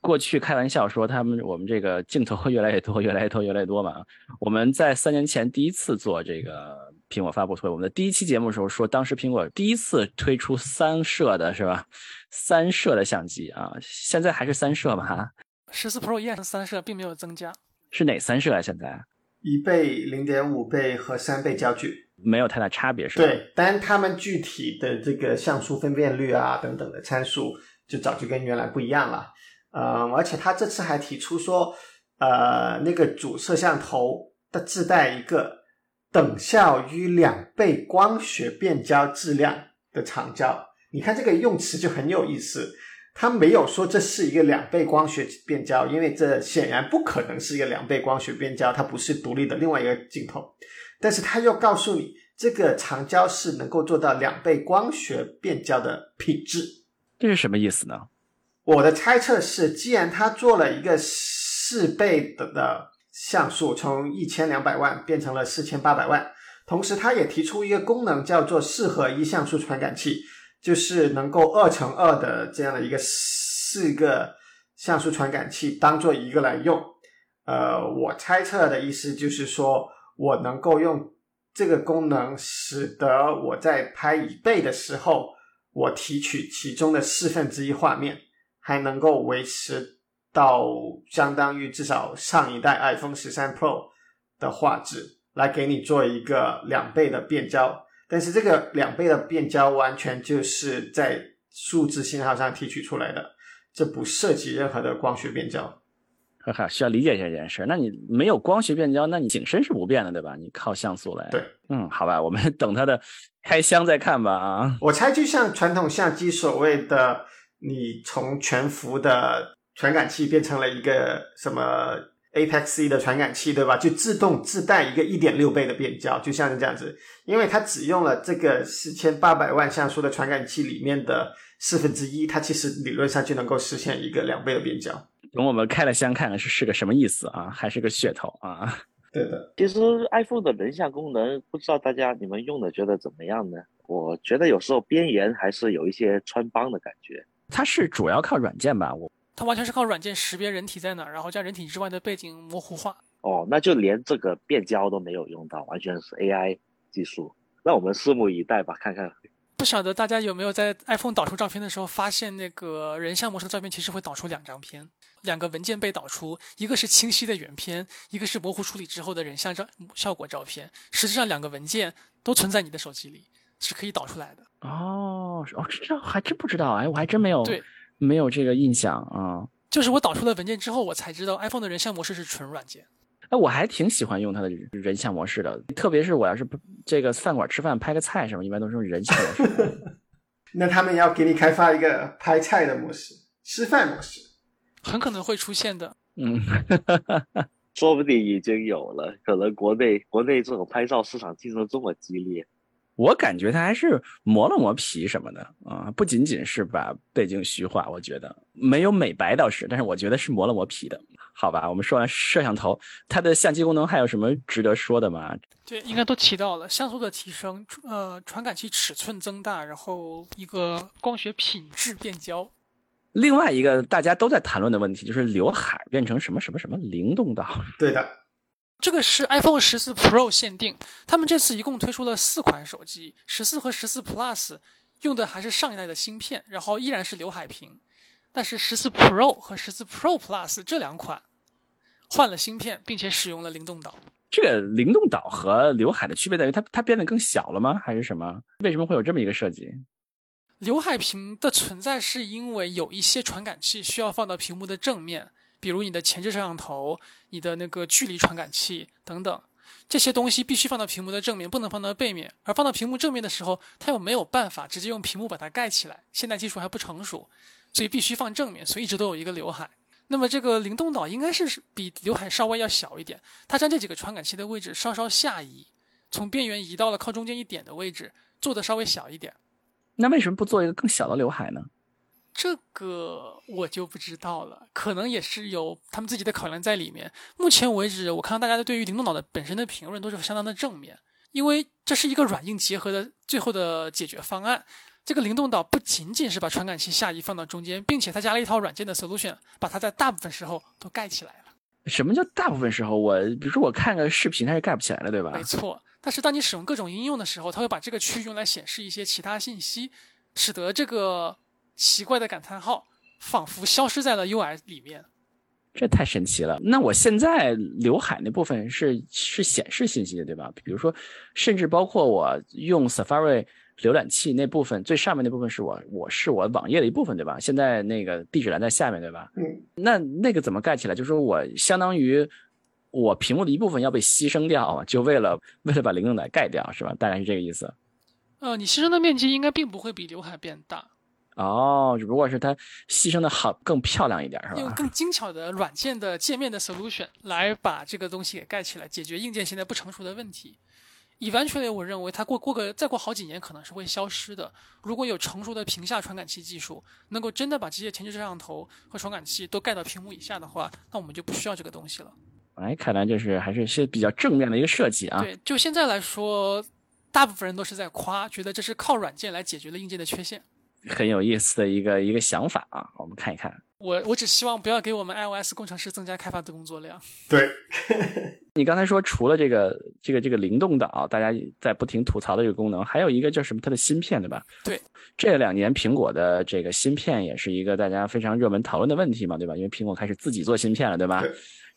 [SPEAKER 2] 过去开玩笑说他们我们这个镜头越来越多，越来越多，越来越多嘛。我们在三年前第一次做这个苹果发布会，我们的第一期节目的时候说，当时苹果第一次推出三摄的是吧？三摄的相机啊，现在还是三摄吗？
[SPEAKER 3] 十四 Pro 依然是三摄，并没有增加。
[SPEAKER 2] 是哪三摄啊？现在
[SPEAKER 1] 一倍、零点五倍和三倍焦距，
[SPEAKER 2] 没有太大差别，是吧？
[SPEAKER 1] 对，但他们具体的这个像素分辨率啊等等的参数，就早就跟原来不一样了。呃，而且他这次还提出说，呃，那个主摄像头的自带一个等效于两倍光学变焦质量的长焦。你看这个用词就很有意思。他没有说这是一个两倍光学变焦，因为这显然不可能是一个两倍光学变焦，它不是独立的另外一个镜头。但是他又告诉你，这个长焦是能够做到两倍光学变焦的品质。
[SPEAKER 2] 这是什么意思呢？
[SPEAKER 1] 我的猜测是，既然他做了一个四倍的的像素，从一千两百万变成了四千八百万，同时他也提出一个功能叫做四合一像素传感器。就是能够二乘二的这样的一个四个像素传感器当做一个来用，呃，我猜测的意思就是说我能够用这个功能，使得我在拍一倍的时候，我提取其中的四分之一画面，还能够维持到相当于至少上一代 iPhone 十三 Pro 的画质，来给你做一个两倍的变焦。但是这个两倍的变焦完全就是在数字信号上提取出来的，这不涉及任何的光学变焦。
[SPEAKER 2] 哈哈，需要理解一下这件事。那你没有光学变焦，那你景深是不变的，对吧？你靠像素来。
[SPEAKER 1] 对，
[SPEAKER 2] 嗯，好吧，我们 等它的开箱再看吧。啊，
[SPEAKER 1] 我猜就像传统相机所谓的，你从全幅的传感器变成了一个什么？Apex-C 的传感器，对吧？就自动自带一个一点六倍的变焦，就像是这样子，因为它只用了这个四千八百万像素的传感器里面的四分之一，它其实理论上就能够实现一个两倍的变焦。
[SPEAKER 2] 等我们开了箱看看是是个什么意思啊？还是个噱头啊？
[SPEAKER 1] 对的。
[SPEAKER 5] 其实 iPhone 的人像功能，不知道大家你们用的觉得怎么样呢？我觉得有时候边缘还是有一些穿帮的感觉。
[SPEAKER 2] 它是主要靠软件吧？我。
[SPEAKER 3] 它完全是靠软件识别人体在哪，然后将人体之外的背景模糊化。
[SPEAKER 5] 哦，那就连这个变焦都没有用到，完全是 AI 技术。那我们拭目以待吧，看看。
[SPEAKER 3] 不晓得大家有没有在 iPhone 导出照片的时候，发现那个人像模式的照片其实会导出两张片，两个文件被导出，一个是清晰的原片，一个是模糊处理之后的人像照效果照片。实际上两个文件都存在你的手机里，是可以导出来的。
[SPEAKER 2] 哦，哦，这还真不知道哎，我还真没有。
[SPEAKER 3] 对。
[SPEAKER 2] 没有这个印象啊，
[SPEAKER 3] 就是我导出了文件之后，我才知道 iPhone 的人像模式是纯软件。
[SPEAKER 2] 哎，我还挺喜欢用它的人像模式的，特别是我要是这个饭馆吃饭拍个菜什么，一般都是用人像模式。
[SPEAKER 1] 那他们要给你开发一个拍菜的模式，吃饭模式，
[SPEAKER 3] 很可能会出现的。
[SPEAKER 2] 嗯，
[SPEAKER 5] 说不定已经有了，可能国内国内这种拍照市场竞争这么激烈。
[SPEAKER 2] 我感觉他还是磨了磨皮什么的啊，不仅仅是把背景虚化，我觉得没有美白倒是，但是我觉得是磨了磨皮的。好吧，我们说完摄像头，它的相机功能还有什么值得说的吗？
[SPEAKER 3] 对，应该都提到了，像素的提升，呃，传感器尺寸增大，然后一个光学品质变焦。
[SPEAKER 2] 另外一个大家都在谈论的问题就是刘海变成什么什么什么灵动岛。
[SPEAKER 1] 对的。
[SPEAKER 3] 这个是 iPhone 十四 Pro 限定，他们这次一共推出了四款手机，十四和十四 Plus 用的还是上一代的芯片，然后依然是刘海屏，但是十四 Pro 和十四 Pro Plus 这两款换了芯片，并且使用了灵动岛。
[SPEAKER 2] 这个灵动岛和刘海的区别在于它它变得更小了吗？还是什么？为什么会有这么一个设计？
[SPEAKER 3] 刘海屏的存在是因为有一些传感器需要放到屏幕的正面，比如你的前置摄像头、你的那个距离传感器等等，这些东西必须放到屏幕的正面，不能放到背面。而放到屏幕正面的时候，它又没有办法直接用屏幕把它盖起来，现代技术还不成熟，所以必须放正面，所以一直都有一个刘海。那么这个灵动岛应该是比刘海稍微要小一点，它将这几个传感器的位置稍稍下移，从边缘移到了靠中间一点的位置，做的稍微小一点。
[SPEAKER 2] 那为什么不做一个更小的刘海呢？
[SPEAKER 3] 这个我就不知道了，可能也是有他们自己的考量在里面。目前为止，我看到大家对于灵动岛的本身的评论都是相当的正面，因为这是一个软硬结合的最后的解决方案。这个灵动岛不仅仅是把传感器下移放到中间，并且它加了一套软件的 solution，把它在大部分时候都盖起来了。
[SPEAKER 2] 什么叫大部分时候？我比如说我看个视频，它是盖不起来的，对吧？
[SPEAKER 3] 没错。但是当你使用各种应用的时候，它会把这个区域用来显示一些其他信息，使得这个奇怪的感叹号仿佛消失在了 UI 里面。
[SPEAKER 2] 这太神奇了！那我现在刘海那部分是是显示信息的，对吧？比如说，甚至包括我用 Safari 浏览器那部分最上面那部分是我我是我网页的一部分，对吧？现在那个地址栏在下面，对吧？
[SPEAKER 1] 嗯。
[SPEAKER 2] 那那个怎么盖起来？就是说我相当于。我屏幕的一部分要被牺牲掉，就为了为了把灵动岛盖掉，是吧？大概是这个意思。
[SPEAKER 3] 呃，你牺牲的面积应该并不会比刘海变大。
[SPEAKER 2] 哦，只不过是它牺牲的好更漂亮一点，是吧？
[SPEAKER 3] 用更精巧的软件的界面的 solution 来把这个东西给盖起来，解决硬件现在不成熟的问题。Eventually，我认为它过过个再过好几年可能是会消失的。如果有成熟的屏下传感器技术，能够真的把这些前置摄像头和传感器都盖到屏幕以下的话，那我们就不需要这个东西了。
[SPEAKER 2] 哎，看来就是还是是比较正面的一个设计啊。
[SPEAKER 3] 对，就现在来说，大部分人都是在夸，觉得这是靠软件来解决了硬件的缺陷，
[SPEAKER 2] 很有意思的一个一个想法啊。我们看一看。
[SPEAKER 3] 我我只希望不要给我们 iOS 工程师增加开发的工作量。
[SPEAKER 1] 对，
[SPEAKER 2] 你刚才说除了这个这个这个灵动岛，大家在不停吐槽的这个功能，还有一个叫什么？它的芯片，对吧？
[SPEAKER 3] 对，
[SPEAKER 2] 这两年苹果的这个芯片也是一个大家非常热门讨论的问题嘛，对吧？因为苹果开始自己做芯片了，对吧？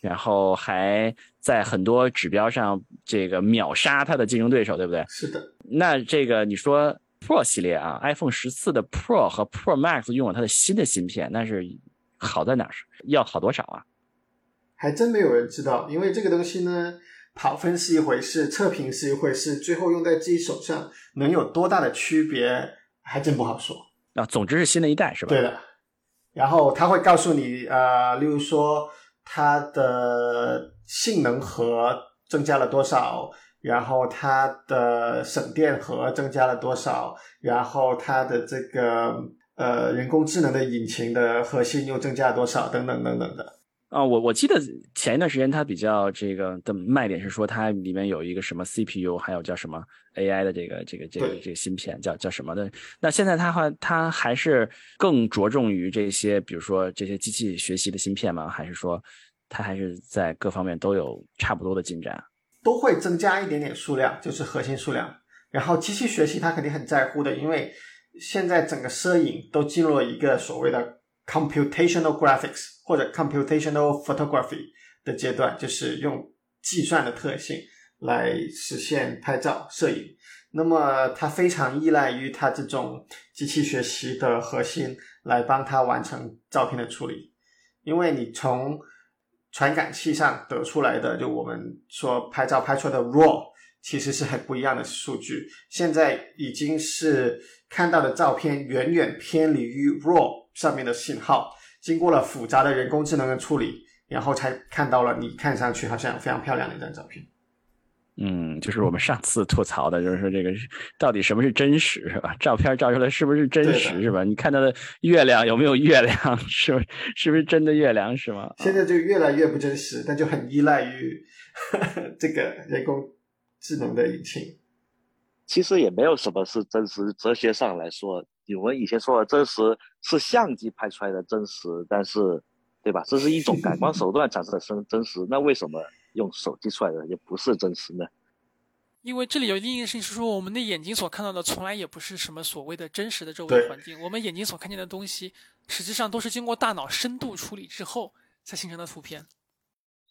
[SPEAKER 2] 然后还在很多指标上这个秒杀它的竞争对手，对不对？
[SPEAKER 1] 是的。
[SPEAKER 2] 那这个你说 Pro 系列啊，iPhone 十四的 Pro 和 Pro Max 用了它的新的芯片，但是好在哪儿？要好多少啊？
[SPEAKER 1] 还真没有人知道，因为这个东西呢，跑分是一回事，测评是一回事，最后用在自己手上能有多大的区别，还真不好说。
[SPEAKER 2] 啊，总之是新的一代是吧？
[SPEAKER 1] 对的。然后他会告诉你，呃，例如说。它的性能和增加了多少？然后它的省电核增加了多少？然后它的这个呃人工智能的引擎的核心又增加了多少？等等等等的。
[SPEAKER 2] 啊，我我记得前一段时间它比较这个的卖点是说它里面有一个什么 CPU，还有叫什么 AI 的这个这个这个这个芯片，叫叫什么的？那现在它还它还是更着重于这些，比如说这些机器学习的芯片吗？还是说它还是在各方面都有差不多的进展？
[SPEAKER 1] 都会增加一点点数量，就是核心数量。然后机器学习它肯定很在乎的，因为现在整个摄影都进入了一个所谓的 computational graphics。或者 computational photography 的阶段，就是用计算的特性来实现拍照摄影。那么它非常依赖于它这种机器学习的核心来帮它完成照片的处理。因为你从传感器上得出来的，就我们说拍照拍出来的 raw，其实是很不一样的数据。现在已经是看到的照片远远偏离于 raw 上面的信号。经过了复杂的人工智能的处理，然后才看到了你看上去好像非常漂亮的一张照片。
[SPEAKER 2] 嗯，就是我们上次吐槽的，就是说这个到底什么是真实，是吧？照片照出来是不是真实，是吧？你看到的月亮有没有月亮，是不是是不是真的月亮，是吗？
[SPEAKER 1] 现在就越来越不真实，但就很依赖于 这个人工智能的引擎。
[SPEAKER 5] 其实也没有什么是真实，哲学上来说。我们以前说的真实是相机拍出来的真实，但是，对吧？这是一种感光手段产生的真真实。那为什么用手机出来的也不是真实的？
[SPEAKER 3] 因为这里有另一个事情是说，我们的眼睛所看到的从来也不是什么所谓的真实的周围环境。我们眼睛所看见的东西，实际上都是经过大脑深度处理之后才形成的图片。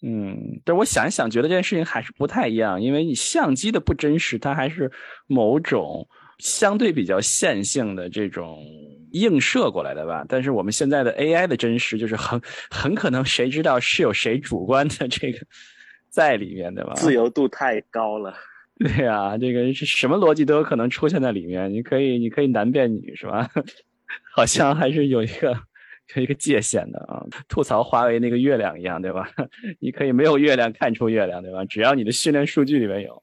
[SPEAKER 2] 嗯，但我想一想，觉得这件事情还是不太一样，因为你相机的不真实，它还是某种相对比较线性的这种映射过来的吧。但是我们现在的 AI 的真实，就是很很可能谁知道是有谁主观的这个在里面，对吧？
[SPEAKER 4] 自由度太高了。
[SPEAKER 2] 对呀、这个是什么逻辑都有可能出现在里面。你可以，你可以男变女是吧？好像还是有一个有一个界限的啊。吐槽华为那个月亮一样，对吧？你可以没有月亮看出月亮，对吧？只要你的训练数据里面有。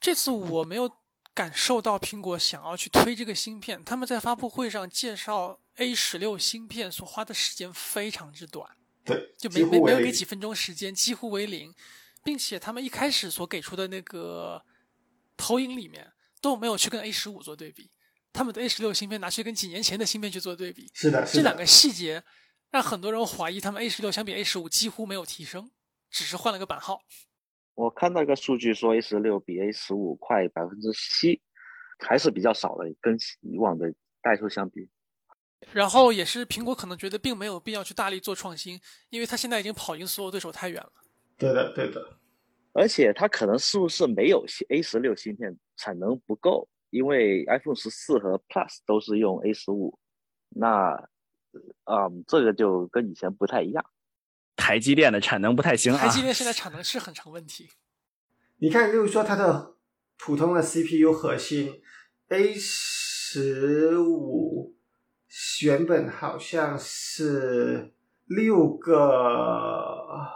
[SPEAKER 3] 这次我没有感受到苹果想要去推这个芯片，他们在发布会上介绍 A 十六芯片所花的时间非常之短，
[SPEAKER 1] 对，
[SPEAKER 3] 就没没没有给几分钟时间，几乎为零，并且他们一开始所给出的那个投影里面都没有去跟 A 十五做对比，他们的 A 十六芯片拿去跟几年前的芯片去做对比，
[SPEAKER 1] 是的，是的，
[SPEAKER 3] 这两个细节让很多人怀疑他们 A 十六相比 A 十五几乎没有提升，只是换了个版号。
[SPEAKER 4] 我看到一个数据说 A 十六比 A 十五快百分之七，还是比较少的，跟以往的代数相比。
[SPEAKER 3] 然后也是苹果可能觉得并没有必要去大力做创新，因为它现在已经跑赢所有对手太远了。
[SPEAKER 1] 对的，对的，
[SPEAKER 4] 而且它可能是不是没有 A 十六芯片产能不够？因为 iPhone 十四和 Plus 都是用 A 十五，那嗯，这个就跟以前不太一样。
[SPEAKER 2] 台积电的产能不太行啊。
[SPEAKER 3] 台积电现在产能是很成问题。
[SPEAKER 1] 你看，就是说它的普通的 CPU 核心 A 十五原本好像是六个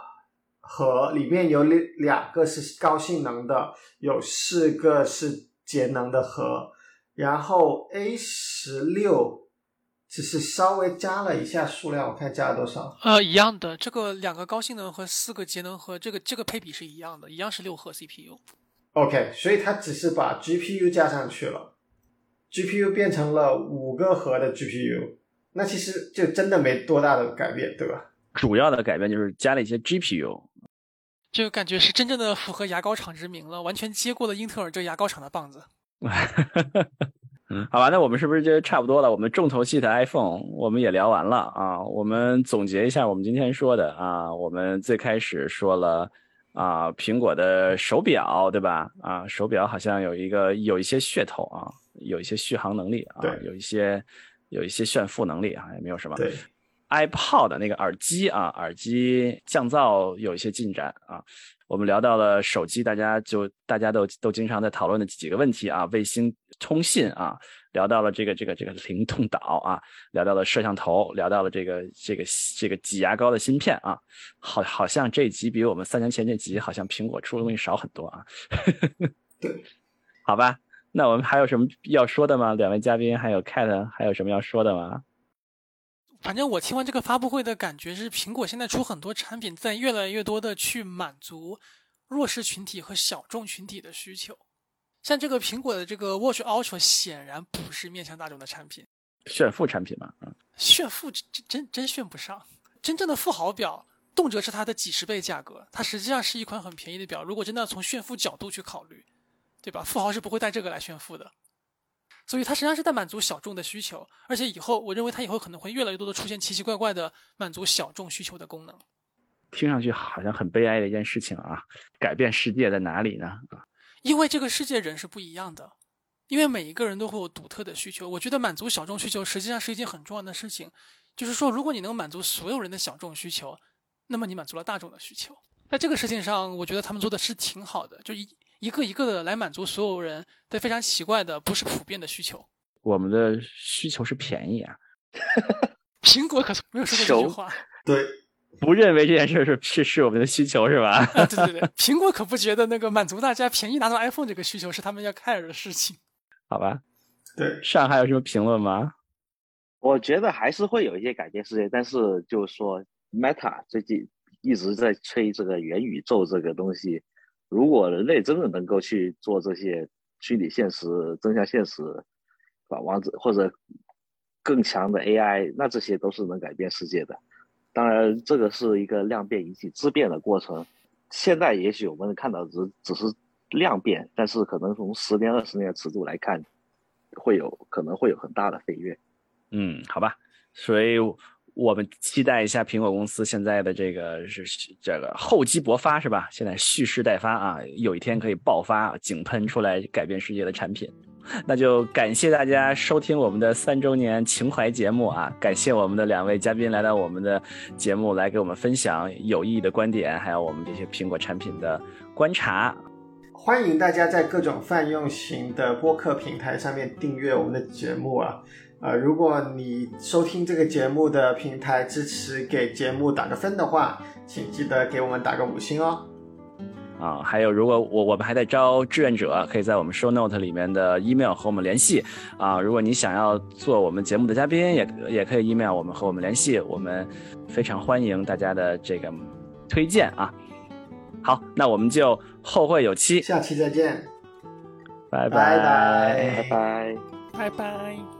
[SPEAKER 1] 核，里面有两两个是高性能的，有四个是节能的核，然后 A 十六只是稍微加了一下数量，我看加了多少？
[SPEAKER 3] 呃，一样的，这个两个高性能和四个节能和这个这个配比是一样的，一样是六核 CPU。
[SPEAKER 1] OK，所以它只是把 GPU 加上去了，GPU 变成了五个核的 GPU，那其实就真的没多大的改变，对吧？
[SPEAKER 2] 主要的改变就是加了一些 GPU。
[SPEAKER 3] 就感觉是真正的符合牙膏厂之名了，完全接过了英特尔这牙膏厂的棒子。
[SPEAKER 2] 嗯，好吧，那我们是不是就差不多了？我们重头戏的 iPhone 我们也聊完了啊。我们总结一下我们今天说的啊，我们最开始说了啊，苹果的手表对吧？啊，手表好像有一个有一些噱头啊，有一些续航能力啊，有一些有一些炫富能力啊，也没有什么。
[SPEAKER 1] 对
[SPEAKER 2] ，iPod 的那个耳机啊，耳机降噪有一些进展啊。我们聊到了手机，大家就大家都都经常在讨论的几个问题啊，卫星通信啊，聊到了这个这个这个灵动岛啊，聊到了摄像头，聊到了这个这个这个挤牙膏的芯片啊，好好像这集比我们三年前这集好像苹果出的东西少很多啊。
[SPEAKER 1] 对，
[SPEAKER 2] 好吧，那我们还有什么要说的吗？两位嘉宾还有 Cat 还有什么要说的吗？
[SPEAKER 3] 反正我听完这个发布会的感觉是，苹果现在出很多产品，在越来越多的去满足弱势群体和小众群体的需求。像这个苹果的这个 Watch Ultra 显然不是面向大众的产品，
[SPEAKER 2] 炫富产品嘛，嗯，
[SPEAKER 3] 炫富真真真真炫不上。真正的富豪表动辄是它的几十倍价格，它实际上是一款很便宜的表。如果真的要从炫富角度去考虑，对吧？富豪是不会带这个来炫富的。所以它实际上是在满足小众的需求，而且以后我认为它以后可能会越来越多的出现奇奇怪怪的满足小众需求的功能。
[SPEAKER 2] 听上去好像很悲哀的一件事情啊！改变世界在哪里呢？啊，
[SPEAKER 3] 因为这个世界人是不一样的，因为每一个人都会有独特的需求。我觉得满足小众需求实际上是一件很重要的事情，就是说，如果你能满足所有人的小众需求，那么你满足了大众的需求。在这个事情上，我觉得他们做的是挺好的，就一一个一个的来满足所有人对非常奇怪的、不是普遍的需求。
[SPEAKER 2] 我们的需求是便宜啊，
[SPEAKER 3] 苹果可是没有说过这句话，
[SPEAKER 1] 对，
[SPEAKER 2] 不认为这件事是是是我们的需求是吧？
[SPEAKER 3] 啊，对对对，苹果可不觉得那个满足大家便宜拿到 iPhone 这个需求是他们要 care 的事情。
[SPEAKER 2] 好吧，
[SPEAKER 1] 对，
[SPEAKER 2] 上海有什么评论吗？
[SPEAKER 4] 我觉得还是会有一些改变世界，但是就是说，Meta 最近一直在吹这个元宇宙这个东西，如果人类真的能够去做这些虚拟现实、增强现实，把王者或者更强的 AI，那这些都是能改变世界的。当然，这个是一个量变引起质变的过程。现在也许我们看到只只是量变，但是可能从十年、二十年的尺度来看，会有可能会有很大的飞跃。
[SPEAKER 2] 嗯，好吧，所以我们期待一下苹果公司现在的这个是这个厚积薄发是吧？现在蓄势待发啊，有一天可以爆发井喷出来改变世界的产品。那就感谢大家收听我们的三周年情怀节目啊！感谢我们的两位嘉宾来到我们的节目，来给我们分享有意义的观点，还有我们这些苹果产品的观察。
[SPEAKER 1] 欢迎大家在各种泛用型的播客平台上面订阅我们的节目啊！呃，如果你收听这个节目的平台支持给节目打个分的话，请记得给我们打个五星哦。
[SPEAKER 2] 啊，还有，如果我我们还在招志愿者，可以在我们 show note 里面的 email 和我们联系啊。如果你想要做我们节目的嘉宾，也也可以 email 我们和我们联系，我们非常欢迎大家的这个推荐啊。好，那我们就后会有期，
[SPEAKER 1] 下期再见，
[SPEAKER 2] 拜
[SPEAKER 1] 拜
[SPEAKER 2] 拜
[SPEAKER 5] 拜拜。
[SPEAKER 3] 拜拜。